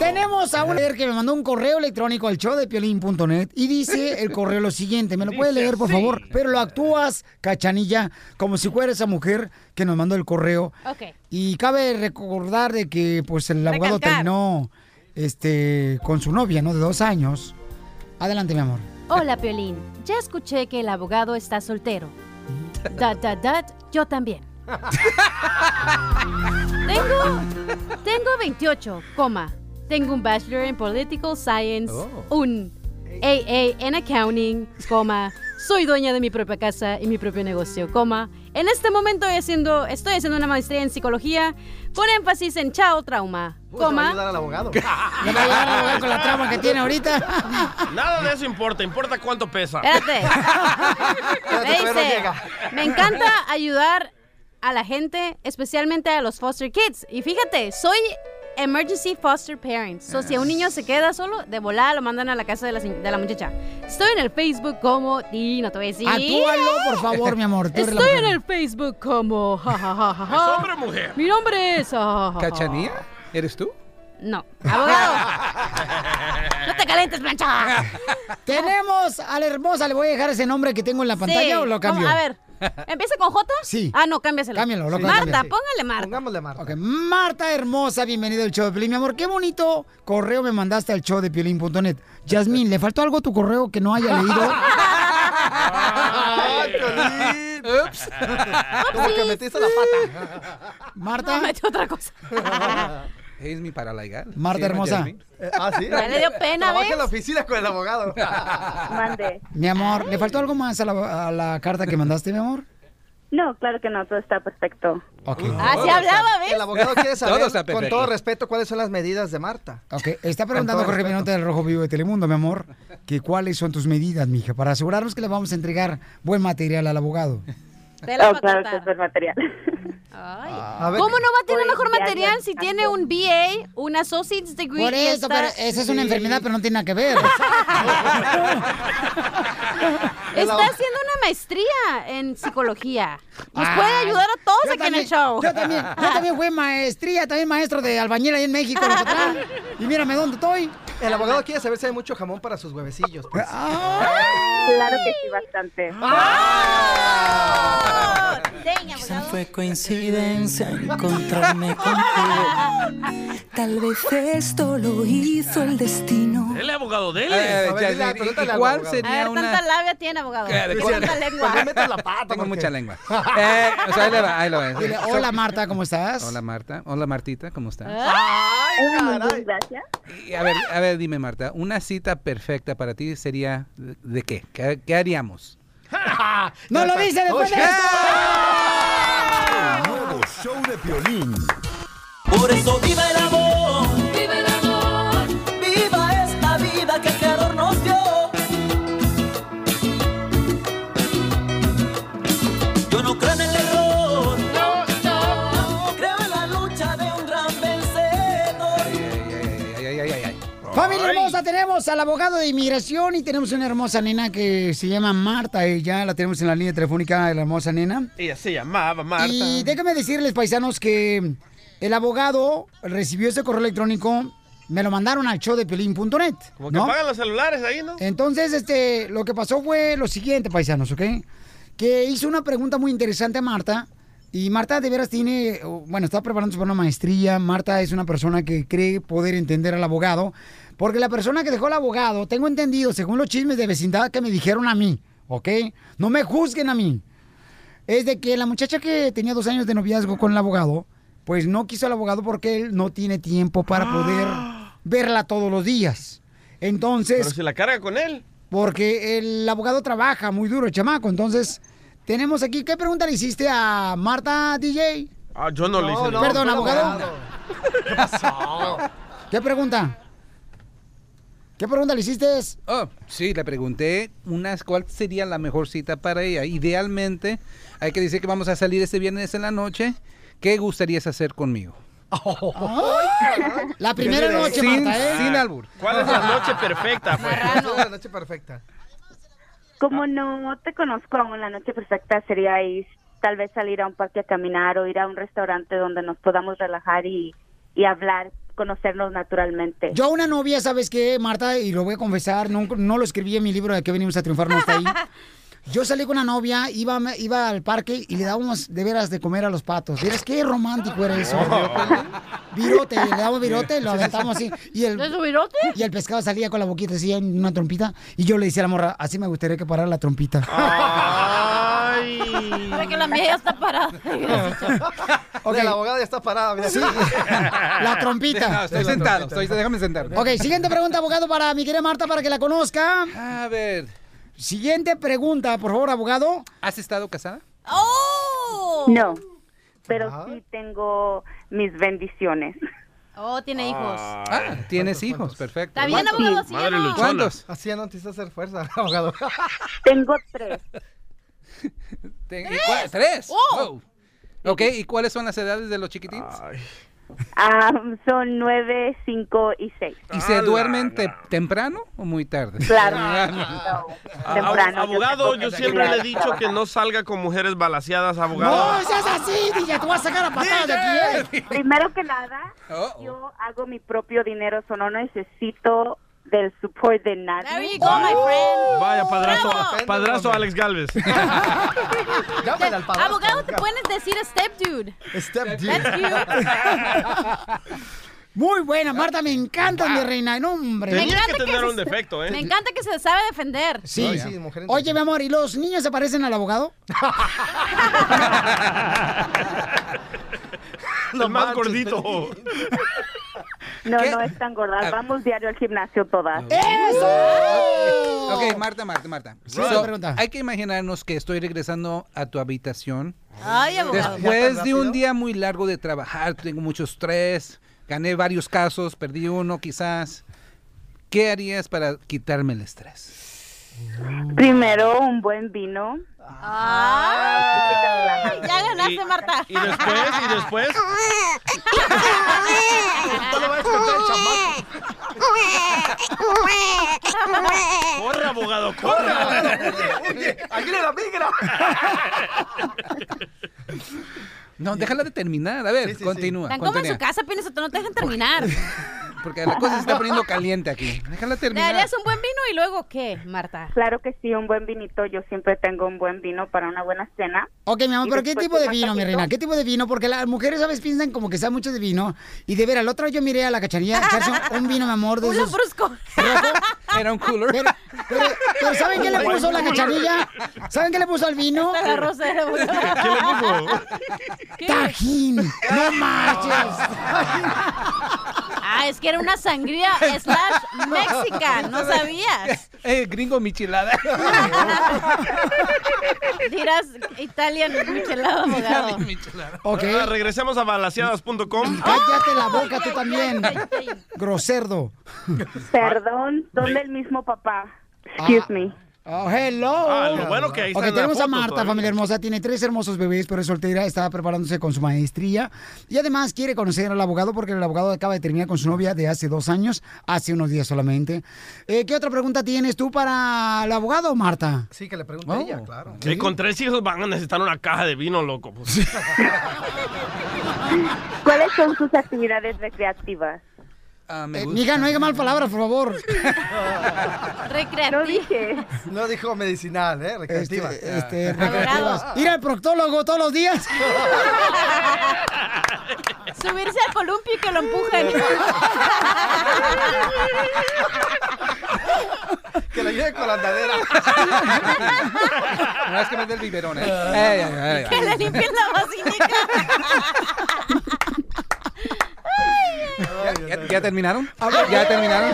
Tenemos a un leer que me mandó un correo electrónico al show de piolín.net y dice el correo lo siguiente, ¿me lo puede Dice leer por favor? Pero lo actúas, cachanilla, como si fuera esa mujer que nos mandó el correo. Ok. Y cabe recordar de que pues el abogado Recalcar. terminó este con su novia, ¿no? De dos años. Adelante, mi amor. Hola, Piolín. Ya escuché que el abogado está soltero. Dat, dat, dat, yo también. tengo, tengo 28, coma. Tengo un Bachelor en Political Science, un AA en Accounting, coma. Soy dueña de mi propia casa y mi propio negocio, coma. En este momento estoy haciendo, estoy haciendo una maestría en psicología con énfasis en child trauma, Uy, se va a coma. ayudar al abogado. Le va a ayudar al abogado con la trama que tiene ahorita. Nada de eso importa, importa cuánto pesa. Espérate. Me todavía no dice, llega. me encanta ayudar a la gente, especialmente a los foster kids. Y fíjate, soy Emergency Foster Parents. So, si un niño se queda solo, de volada lo mandan a la casa de la, de la muchacha. Estoy en el Facebook como... Y no te voy a decir. Actúalo, por favor, mi amor. Estoy en el Facebook como... ja, ja, ja, ja, ja. ¿Es hombre o mujer? Mi nombre es... ¿Cachanía? ¿Eres tú? No. Abogado. no te calientes, plancha. Tenemos a la hermosa. ¿Le voy a dejar ese nombre que tengo en la pantalla Sí. o lo cambio? A ver. ¿Empieza con J? Sí. Ah, no, cámbiaselo. Cámbialo, lo Marta, póngale Marta. Pongámosle Marta. Ok, Marta hermosa, bienvenida al show de Piolín. Mi amor, qué bonito correo me mandaste al show de piolín.net. Yasmín, ¿le faltó algo a tu correo que no haya leído? Ups. Como que metiste la pata. Marta. No, metió otra cosa. Es mi paralegal. Marta ¿Se llama hermosa. Eh, ah, sí. Ya le dio pena, Trabaja ¿ves? en la oficina con el abogado. Mande. Mi amor, ¿le faltó algo más a la, a la carta que mandaste, mi amor? No, claro que no, todo está perfecto. Ok. Ah, sí hablaba, ¿ves? El abogado quiere saber, Todo está con todo respeto, cuáles son las medidas de Marta. Ok, está preguntando Jorge. Minota del Rojo Vivo de Telemundo, mi amor, que cuáles son tus medidas, mija, para asegurarnos que le vamos a entregar buen material al abogado. Te la Oh, va a claro que es buen material. Ay. A ver, ¿Cómo no va a tener Pues, mejor material si tiene un BA, un Associate's Degree? Por eso, está- pero esa es una enfermedad, pero no tiene nada que ver. Está haciendo una maestría en psicología. Nos Ay, puede ayudar a todos yo aquí en el show. Yo también, yo también fui maestría, también maestro de albañil ahí en México. Y mírame dónde estoy. el abogado quiere saber si hay mucho jamón para sus huevecillos. pues. Claro que sí, bastante. ¡Ah! Quizá abogado. fue coincidencia encontrarme contigo. Tal vez esto lo hizo el destino. Dele, abogado, Eh. A ver, Jasmine, dile, ¿y- pregúntale ¿y al cuál abogado. A sería ver, una...? tanta labia tiene, abogado. Eh, ¿de Tanta lengua. ¿Por qué metes la pata? Tengo ¿Por mucha lengua. Eh, o sea, ahí le va, ahí le va. Dile, hola Marta, ¿cómo estás? Hola Marta. Hola Martita, ¿cómo estás? Ay, Muy bien, caray. gracias. Y a ver, a ver, dime Marta, una cita perfecta para ti sería de, de qué? qué? qué haríamos? ¡No lo dice después de esto! El nuevo show de Piolín. Por eso viva el amor. Hermosa, tenemos al abogado de inmigración y tenemos una hermosa nena que se llama Marta. Ella la tenemos en la línea telefónica de la hermosa nena. Ella se llamaba Marta. Y déjame decirles, paisanos, que el abogado recibió ese correo electrónico, me lo mandaron al show de pelín.net. Como que apagan los celulares ahí, ¿no? Entonces, este, lo que pasó fue lo siguiente, paisanos, ¿ok? Que hizo una pregunta muy interesante a Marta. Y Marta de veras tiene, bueno, está preparándose para una maestría. Marta es una persona que cree poder entender al abogado. Porque la persona que dejó al abogado, tengo entendido, según los chismes de vecindad que me dijeron a mí, ¿ok? No me juzguen a mí. Es de que la muchacha que tenía dos años de noviazgo con el abogado, pues no quiso al abogado porque él no tiene tiempo para poder verla todos los días. Entonces, Pero si la carga con él. porque el abogado trabaja muy duro, el chamaco. Entonces, tenemos aquí, ¿qué pregunta le hiciste a Marta DJ? Ah, yo no, le hice nada. Perdón, el abogado. ¿Qué pasó? ¿Qué pregunta? ¿Qué pregunta le hiciste? Oh, sí, le pregunté unas, cuál sería la mejor cita para ella. Idealmente, hay que decir que vamos a salir este viernes en la noche. ¿Qué gustarías hacer conmigo? La primera noche, sin, Marta, ¿eh? sin albur. ¿Cuál es la noche perfecta? Pues? La noche perfecta. Como no te conozco aún, la noche perfecta sería ir, tal vez salir a un parque a caminar o ir a un restaurante donde nos podamos relajar y, y hablar, conocernos naturalmente. Yo una novia, ¿sabes qué, Marta? Y lo voy a confesar, no, no lo escribí en mi libro de que venimos a triunfar, no está ahí. Yo salí con una novia, iba, iba al parque y le dábamos de veras de comer a los patos. ¿Vieras qué romántico era eso? Virote, le damos virote, lo aventamos así. Y el, ¿De su virote? y el pescado salía con la boquita así en una trompita. Y yo le decía a la morra, así me gustaría que parara la trompita. Ay. Para que la mía ya está parada. Ok. De la abogada ya está parada. mira. Sí, la trompita. No, estoy sentado. Estoy, déjame sentarme. Ok, siguiente pregunta, abogado, para mi querida Marta, para que la conozca. A ver, Siguiente pregunta, por favor, abogado. ¿has estado casada? ¡Oh! No, pero sí tengo mis bendiciones. Oh, tiene hijos. Ah, tienes hijos, perfecto. Está bien, ¿Cuántos? abogado, sí, Madre ¿no? luchona. ¿Cuántos? Así ya no necesitas hacer fuerza, abogado. Tengo tres. Te- ¿y cuál- ¿Tres? ¡Oh! Wow. Ok, ¿y cuáles son las edades de los chiquitines? Ay. Ah, son nueve, cinco y seis. ¿Y se duermen te- temprano o muy tarde? Claro. Temprano, abogado, yo siempre le he dicho trabajar. que no salga con mujeres balaseadas, abogado. No seas así, DJ, te voy a sacar a patadas de aquí, ¿eh? Primero que nada, yo hago mi propio dinero, so no necesito del support de nadie. There you go, my friend. Vaya, padrazo, Bravo. padrazo Alex Galvez. Abogado, te puedes decir step dude. Step That's Muy buena, Marta, me encanta, mi reina. No, hombre. Me Tenía que encanta tener se- un defecto, ¿eh? Me encanta que se sabe defender. Sí. Oye, mi amor, ¿y los niños se parecen al abogado? El más gordito. No, no es tan gorda. Vamos diario al gimnasio todas. Ok, Marta, Marta, Marta. Sí, So, pregunta. hay que imaginarnos que estoy regresando a tu habitación. Ay, abogado. Después de un día muy largo de trabajar, tengo mucho estrés, gané varios casos, perdí uno quizás. ¿Qué harías para quitarme el estrés? Primero, un buen vino. Ay, ya ganaste, Marta. Y después, y después. Corre, abogado, corre. Oye, aquí le la migra. No, déjala de terminar. A ver, continúa. Tan como en continúa. su casa, Pines, no te dejan terminar. Porque la cosa se está poniendo caliente aquí. Déjala ¿Le terminar. darías un buen vino y luego qué, Marta? Claro que sí, un buen vinito. Yo siempre tengo un buen vino para una buena cena. Ok, mi amor, pero ¿qué tipo de vino, mi reina? ¿Qué tipo de vino? Porque las mujeres, ¿sabes? Piensan como que saben mucho de vino. Y de veras, la otra vez yo miré a la cachanilla echarse un, un vino, mi amor, de Un esos... lambrusco. Era un cooler. Pero, pero, pero ¿saben qué le puso la cachanilla? ¿Saben qué le puso al vino? La. ¿Qué le puso? ¿Qué? Tajín. No marches. Ah, es que era una sangría slash mexican, no sabías. Eh, gringo michelada. Dirás Italian michelada, abogado. Ok. Ah, regresemos a balaseadas.com. Cállate la boca tú también. Groserdo. Perdón, ¿dónde el mismo papá? Excuse me. Oh, hello. Ah, lo bueno que ahí está Ok, en la tenemos a Marta, todavía. familia hermosa. Tiene tres hermosos bebés, pero es soltera. Está preparándose con su maestría. Y además quiere conocer al abogado porque el abogado acaba de terminar con su novia de hace dos años, hace unos días solamente. Eh, ¿Qué otra pregunta tienes tú para el abogado, Marta? Sí, que le pregunte Oh. ella, claro. Y con tres hijos van a necesitar una caja de vino, loco. pues. ¿Cuáles son sus actividades recreativas? Ah, me Eh, gusta. mija, no diga mal palabras, por favor. Recreativo. No dije. No dijo medicinal, ¿eh? Recreativa. Este, este, Ah. recreativas. Ir al proctólogo todos los días. Subirse al columpio y que lo empujen. Que la lleve con la andadera. No es que me dé el biberón, ¿eh? Ey, ey, ey, ey. Que le limpien la vacinica. ¿Ya, ya- ya terminaron? ¿Ya terminaron?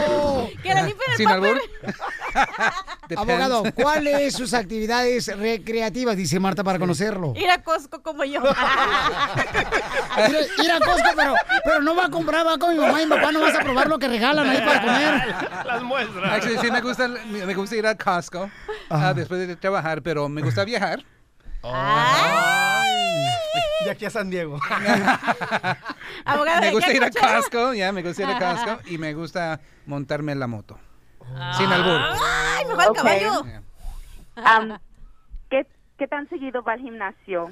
Que le limpien el ¿Sin papel. albur? Depends. Abogado, ¿cuáles sus actividades recreativas? Dice Marta para conocerlo. Ir a Costco como yo. Ir, a- ir a Costco, pero, pero no va a comprar, va con mi mamá y mi papá, no vas a probar lo que regalan ahí para comer. Las muestras. Actually, sí, me gusta, me gusta ir a Costco ah, después de trabajar, pero me gusta viajar. De aquí a San Diego. Abogado, Me ¿de gusta ir a? Costco, ya, me gusta ir a Costco y me gusta montarme en la moto. Sin albur. Ay, me va el caballo. Am, ¿qué, ¿Qué tan seguido va al gimnasio?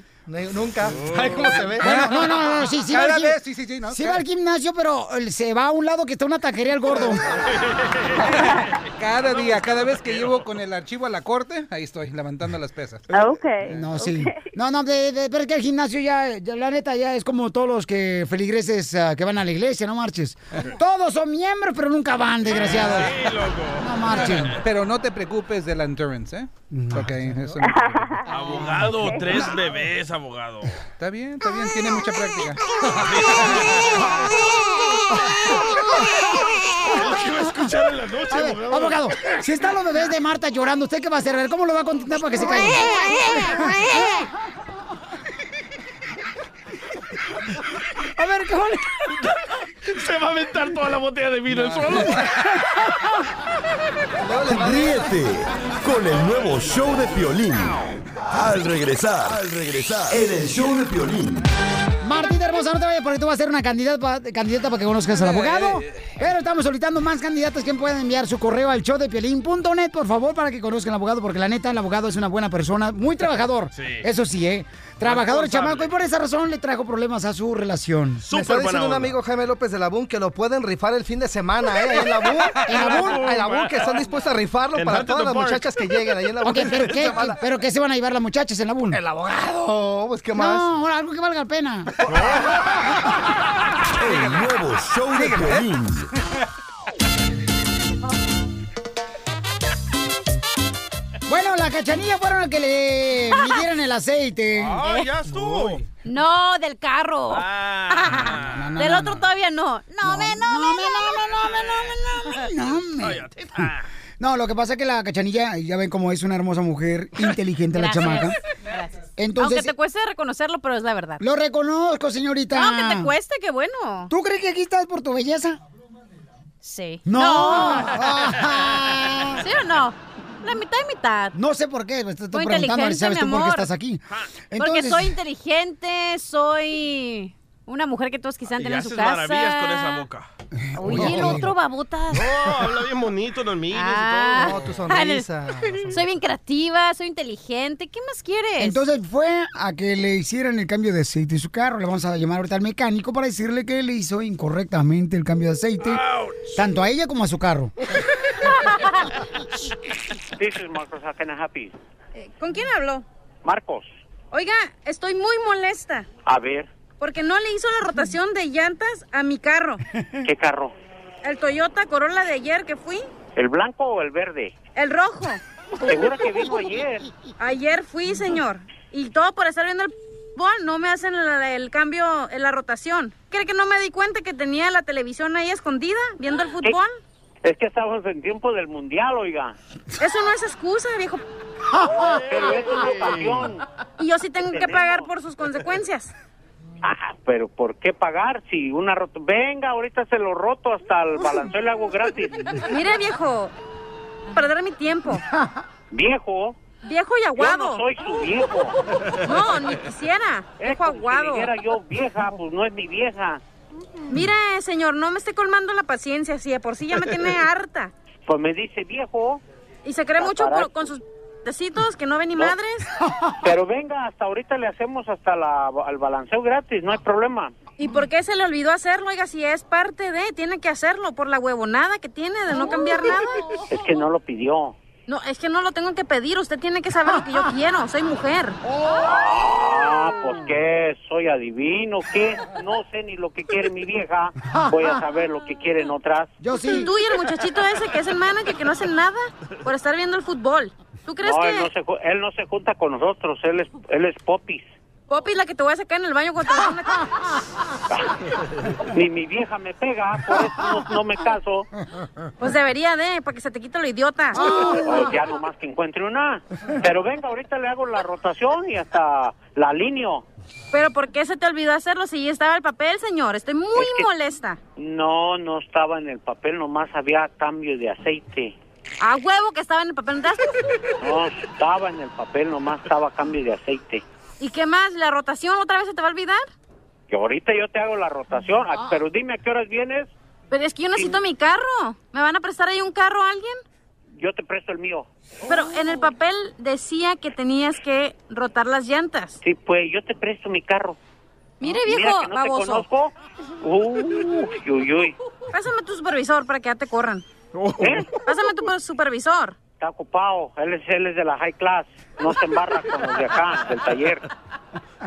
Nunca. Ay, cómo se ve. Bueno, no, no, no, sí, sí. Cada vez, sí, sí, sí, ¿no? Sí va al gimnasio, pero se va a un lado que está una taquería el gordo. Cada día, cada vez que llevo con el archivo a la corte, ahí estoy, levantando las pesas. Ok. No, sí. No, no, de, de- pero es que el gimnasio ya, ya, la neta, ya es como todos los que feligreses ah, que van a la iglesia, no marches. Todos son miembros, pero nunca van, desgraciados. Sí, loco. No marchen. Pero no te preocupes del endurance, ¿eh? Ok, eso no. Abogado, tres bebés, abogado. Está bien, está bien, tiene mucha práctica. ¿Qué va a escuchar en la noche, A ver, abogado? abogado, si están los bebés de Marta llorando, ¿usted qué va a hacer? A ver, ¿cómo lo va a contentar para que se caiga? A ver, ¿cómo le... Se va a aventar toda la botella de vino él solo. Ríete con el nuevo show de Piolín. Al regresar, al regresar, en el show de Piolín. Martita hermosa, no te vayas porque tú vas a ser una candidata, candidata para que conozcas al abogado. Pero estamos solicitando más candidatas que pueden enviar su correo al showdepiolín.net, por favor, para que conozcan al abogado, porque la neta, el abogado es una buena persona, muy trabajador. Sí. Eso sí, ¿eh? Trabajador, chamaco, y por esa razón le trajo problemas a su relación. Me está diciendo un amigo Jaime López de Labún que lo pueden rifar el fin de semana, ¿eh? En Labún, en Labún, en Labún, que están dispuestos a rifarlo En para todas las Park. muchachas que lleguen ahí en Labún. Ok, ¿pero qué, ¿pero qué se van a llevar las muchachas en la BUN? El abogado, pues qué más. No, algo que valga la pena. El nuevo show de Piolín. La cachanilla fueron a que le midieran el aceite. Ah, ya estuvo. No, del carro. Ah. no, del no, otro todavía no. No, me, no, me, No, me- No, lo que pasa es que la cachanilla, ya ven cómo es una hermosa mujer, inteligente la chamaca. Gracias. Entonces- Aunque te cueste reconocerlo, pero es la verdad. Lo reconozco, señorita. No, que te cueste, qué bueno. ¿Tú crees que aquí estás por tu belleza? Sí. No. ¿Sí o no? La mitad y mitad. No sé por qué, me estoy Muy preguntando si sabes tú por qué estás aquí. Porque Entonces- soy inteligente, soy una mujer que todos quisieran Y tener en su haces casa. maravillas con esa boca. Oye, el otro babotas. No, habla bien bonito, no miles Ah. y todo. No, tu sonrisa. Soy bien creativa, soy inteligente. ¿Qué más quieres? Entonces fue a que le hicieran el cambio de aceite de su carro. Le vamos a llamar ahorita al mecánico para decirle que le hizo incorrectamente el cambio de aceite, tanto a ella como a su carro. This is Marcos. Help you? ¿Con quién hablo? Marcos, Oiga, estoy muy molesta a ver, porque no le hizo la rotación de llantas a mi carro. ¿qué carro? El Toyota Corolla de ayer que fui, ¿El blanco o el verde? el rojo. Seguro que vino ayer. Ayer fui, señor. Y todo por estar viendo el fútbol, no me hacen el, el cambio en la rotación. ¿Cree que no me di cuenta que tenía la televisión ahí escondida viendo el fútbol? Es que estamos en tiempo del mundial, oiga. Eso no es excusa, viejo. Pero es una ocasión. Y yo sí tengo que pagar por sus consecuencias. Ah, pero ¿por qué pagar si una roto? Venga, ahorita se lo roto hasta el balanceo y le hago gratis. Mire, viejo, perder mi tiempo. Viejo. Viejo y Yo aguado. no soy su viejo. No, ni quisiera. Viejo Si aguado. dijera yo vieja, pues no es mi vieja. Mire, señor, no me esté colmando la paciencia, si de por sí ya me tiene harta. Pues me dice viejo. Y se cree mucho caray. con, con sus tecitos que no ven ni No. madres. Pero venga, hasta ahorita le hacemos hasta la, el balanceo gratis, no hay problema. ¿Y por qué se le olvidó hacerlo? Oiga, si es parte de, tiene que hacerlo por la huevonada que tiene de no cambiar nada. Es que no lo pidió. No, es que no lo tengo que pedir, usted tiene que saber lo que yo quiero, soy mujer. Ah, pues qué, soy adivino, ¿qué? No sé ni lo que quiere mi vieja. Voy a saber lo que quieren otras. Yo Tú y el muchachito ese que es el manager que no hace nada por estar viendo el fútbol. ¿Tú crees No, que él no, se, él no se junta con nosotros, él es, él es popis. Es la que te voy a sacar en el baño cuando te una... Ni mi vieja me pega, por eso no, no me caso. Pues debería de, para que se te quite lo idiota. O ya nomás que encuentre una. Pero venga, ahorita le hago la rotación y hasta la alineo. Pero ¿por qué se te olvidó hacerlo si ya estaba el papel, señor? Estoy muy Es que- molesta. No, no estaba en el papel, nomás había cambio de aceite. A huevo que estaba en el papel. ¿no No, estaba en el papel, nomás estaba cambio de aceite. ¿Y qué más? ¿La rotación otra vez se te va a olvidar? Que ahorita yo te hago la rotación, ah, pero dime a qué horas vienes, Pero es que yo necesito mi carro. ¿Me van a prestar ahí un carro a alguien? yo te presto el mío. Pero en el papel decía que tenías que rotar las llantas. Sí, pues yo te presto mi carro. Mire, Mira viejo que no baboso. te conozco. Uy, uy, uy. Pásame tu supervisor para que ya te corran. ¿Eh? Pásame tu supervisor. Está ocupado, él es, él es de la high class, no se embarra con los de acá, del taller.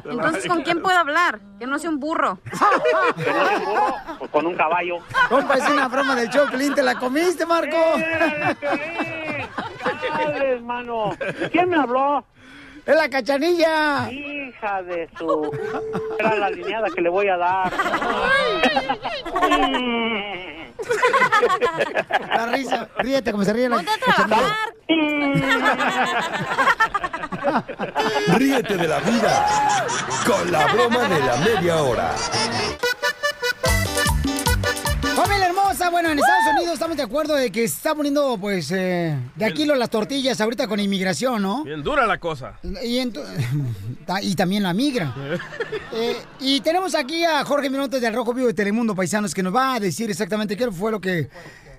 Entonces, ¿con quién puedo hablar? Que no sea un burro. Que no se burro, pues con un caballo. Compa, es una broma del show, Pelín, ¿te la comiste, Marco? Dale, hermano. ¿Quién me habló? ¡Es la cachanilla! Hija de su... Era la alineada que le voy a dar. La risa, ríete como se ríe la Ponte a Ríete de la vida con la broma de la media hora. Familia hermosa, bueno, en Estados Unidos estamos de acuerdo de que se está poniendo, pues, eh, de aquí las tortillas ahorita con inmigración, ¿no? Bien dura la cosa. Y, y también la migra. Eh, y tenemos aquí a Jorge Minotes del Rojo Vivo de Telemundo Paisanos que nos va a decir exactamente qué fue lo que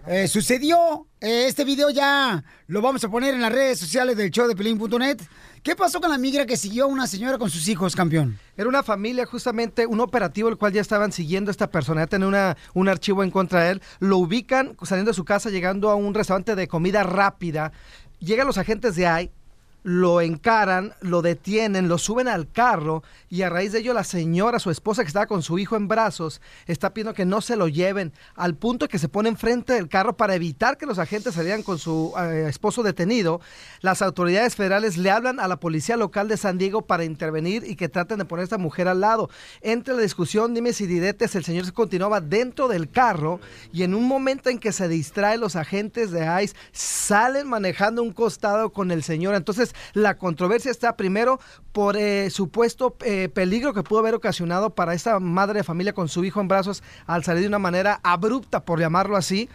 eh, sucedió. Eh, este video ya lo vamos a poner en las redes sociales del show de Pelín.net. ¿Qué pasó con la migra que siguió a una señora con sus hijos, campeón? Era una familia, justamente, un operativo el cual ya estaban siguiendo a esta persona, ya tenía un archivo en contra de él. Lo ubican saliendo de su casa, llegando a un restaurante de comida rápida. Llegan los agentes de AI, lo encaran, lo detienen, lo suben al carro y a raíz de ello la señora, su esposa que estaba con su hijo en brazos, está pidiendo que no se lo lleven al punto que se pone enfrente del carro para evitar que los agentes salieran con su eh, esposo detenido. Las autoridades federales le hablan a la policía local de San Diego para intervenir y que traten de poner a esta mujer al lado. Entre la discusión, dime si diretes, el señor se continuaba dentro del carro y en un momento en que se distrae los agentes de ICE salen manejando un costado con el señor. Entonces la controversia está primero por eh, supuesto eh, peligro que pudo haber ocasionado para esta madre de familia con su hijo en brazos al salir de una manera abrupta, por llamarlo así.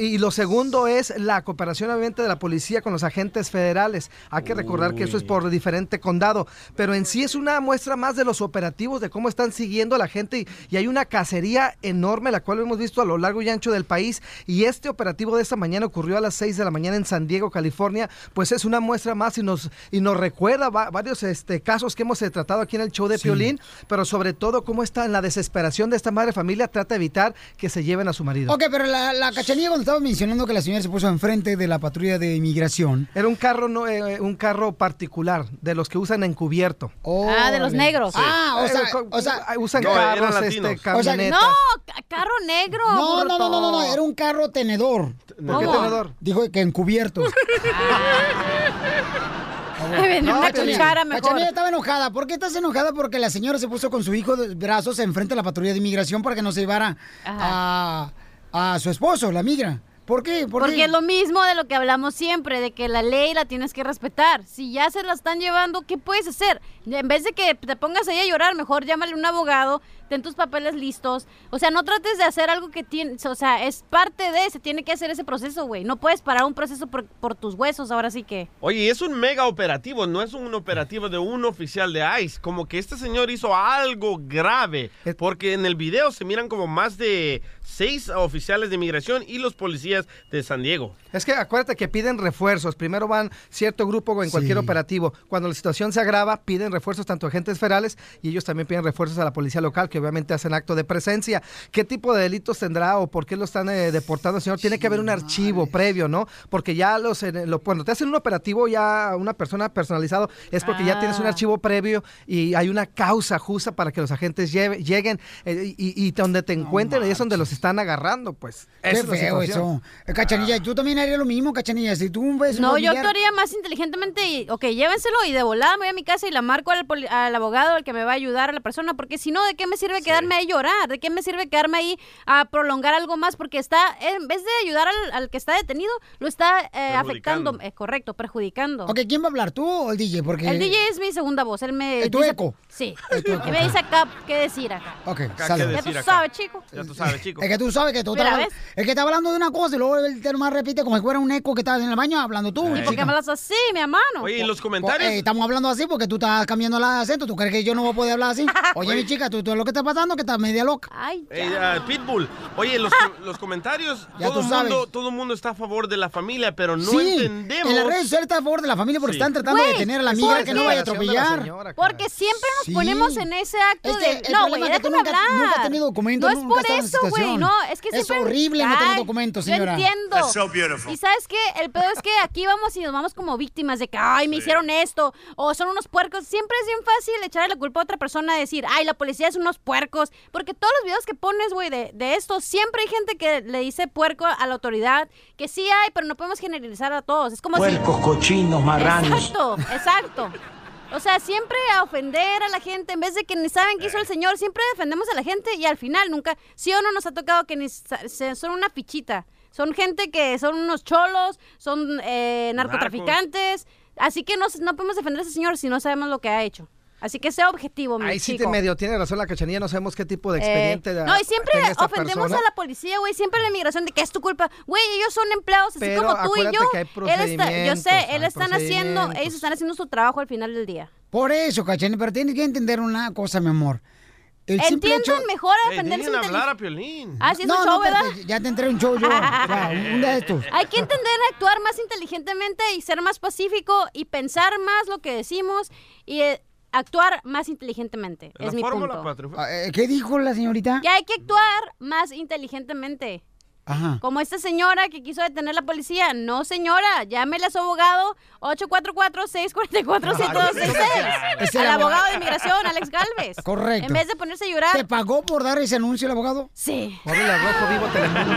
Y lo segundo es la cooperación obviamente de la policía con los agentes federales. Hay que recordar que eso es por diferente condado, pero en sí es una muestra más de los operativos, de cómo están siguiendo a la gente y, y hay una cacería enorme, la cual hemos visto a lo largo y ancho del país. Y este operativo de esta mañana ocurrió a las 6 de la mañana en San Diego, California, pues es una muestra más y nos, y nos recuerda va- varios este, casos que hemos eh, tratado aquí en el show de Piolín, pero sobre todo cómo está en la desesperación de esta madre familia, trata de evitar que se lleven a su marido. Ok, pero la, la cachanilla cuando estaba mencionando que la señora se puso enfrente de la patrulla de inmigración. Era un carro, no, eh, un carro particular, de los que usan encubierto. Ah, de los negros. Ah, o Eh, sea, co- o sea, usan No, carros, este, O sea, camionetas. No, ca- carro negro. No, no, no, no, no, no, era un carro tenedor. ¿Por qué tenedor? Dijo que encubierto. Me vendió una Cachanilla, cuchara mejor. Cachanilla estaba enojada. ¿Por qué estás enojada? Porque la señora se puso con su hijo de brazos enfrente de la patrulla de inmigración para que no se llevara a, a su esposo, la migra. ¿Por qué? ¿Por Porque qué? es lo mismo de lo que hablamos siempre, de que la ley la tienes que respetar. Si ya se la están llevando, ¿qué puedes hacer? En vez de que te pongas ahí a llorar, mejor llámale a un abogado, ten tus papeles listos. O sea, no trates de hacer algo que tiene, o sea, es parte de, se tiene que hacer ese proceso, güey. No puedes parar un proceso por, por tus huesos, ahora sí que. Oye, es un mega operativo, no es un operativo de un oficial de ICE. Como que este señor hizo algo grave, porque en el video se miran como más de seis oficiales de inmigración y los policías de San Diego. Es que acuérdate que piden refuerzos. Primero van cierto grupo en cualquier operativo. Cuando la situación se agrava, piden refuerzos tanto agentes federales y ellos también piden refuerzos a la policía local, que obviamente hacen acto de presencia. ¿Qué tipo de delitos tendrá o por qué lo están eh, deportando, señor? Tiene que haber un archivo previo, ¿no? Porque ya los, en- lo- cuando te hacen un operativo ya una persona personalizado, es porque ya tienes un Ah. archivo previo y hay una causa justa para que los agentes lleve- lleguen eh, y, y donde te encuentren, ahí es donde los están agarrando, pues. Qué es feo eso. Eh, Cachanilla, ¿tú también harías lo mismo, Cachanilla? Si tú ves un No, yo familiar- actuaría más inteligentemente y, ok, llévenselo y de volada me voy a mi casa y la marco al, poli- al abogado, al que me va a ayudar a la persona, porque si no, ¿de qué me sirve quedarme ahí llorar? ¿De qué me sirve quedarme ahí a prolongar algo más? Porque está, en vez de ayudar al, al que está detenido, lo está eh, afectando, eh, correcto, perjudicando. Ok, ¿quién va a hablar? ¿Tú o el DJ? Porque... El DJ es mi segunda voz, él me ¿Es tu dice- eco? Sí, Es tu eco. y me dice acá qué decir acá. Ok, Acá, sale. ¿qué Ya tú acá? sabes, chico. Ya tú sabes, chico. Es que tú sabes que tú Mira, estás- ¿ves? Es que está hablando de una cosa y luego él te más repite como si fuera un eco que estás en el baño hablando tú. ¿Y por qué me hablas así, mi hermano? Oye, ¿y los Pues, comentarios? eh, estamos hablando así porque tú estás cambiando el acento. ¿Tú crees que yo no voy a poder hablar así? Oye, mi chica, ¿tú, tú lo que está pasando que estás media loca. Ay, Ey, ah, Pitbull. Oye, los, los comentarios, Ya todo tú el, mundo, sabes. todo el mundo está a favor de la familia, pero no sí, entendemos. en las redes sociales está a favor de la familia porque Sí. están tratando de detener a la ¿por amiga que no vaya a atropellar. señora, Porque siempre nos Sí. ponemos en ese acto Es que de... el No, güey, déjame hablar. nunca has tenido documentos, No es nunca por en eso, güey, no, es que Es siempre... horrible no tener documentos, yo señora. entiendo. That's so beautiful. Y ¿sabes qué? El pedo es que aquí vamos y nos vamos como víctimas de que, ay, me hicieron esto, o son unos puercos. Siempre es bien fácil echarle la culpa a otra persona y decir, ay, la policía es unos puercos. Porque todos los videos que pones, güey, de, de esto, siempre hay gente que le dice puerco a la autoridad, que sí hay, pero no podemos generalizar a todos. Es como si... Puercos, cochinos, marranos. Exacto, exacto. O sea, siempre a ofender a la gente, en vez de que ni saben qué hizo el señor, siempre defendemos a la gente y al final nunca, sí o no nos ha tocado que ni son una fichita. Son gente que son unos cholos, son eh, narcotraficantes. Así que no, no podemos defender a ese señor si no sabemos lo que ha hecho. Así que sea objetivo, mi Ahí sí te chico. medio tiene razón la cachanilla, no sabemos qué tipo de Eh, expediente da- no, y siempre ofendemos persona. a la policía, güey. Siempre la inmigración de que es tu culpa. Güey, ellos son empleados así Pero como tú y yo. que hay Él está, yo sé, él están haciendo, ellos están haciendo su trabajo al final del día. Por eso, Cachanilla, pero tienes que entender una cosa, mi amor. El Entiendan hecho- mejor a Ey, defender su dejen hablar a. Piolín. Ah, sí, es No, un no, show, ¿verdad? ya te entré un show yo. Ya, un día de estos. Hay que entender actuar más inteligentemente y ser más pacífico y pensar más lo que decimos y eh, actuar más inteligentemente. es mi punto. Ah, eh, ¿Qué dijo la señorita? Que hay que actuar más inteligentemente. Ajá. Como esta señora que quiso detener la policía. No, señora, llámele a su abogado 844-644-7266. Es el Al abogado abogado. de inmigración, Alex Galvez. Correcto. En vez de ponerse a llorar. ¿Te pagó por dar ese anuncio el abogado? Sí. Háblale al Rojo Vivo Telemundo.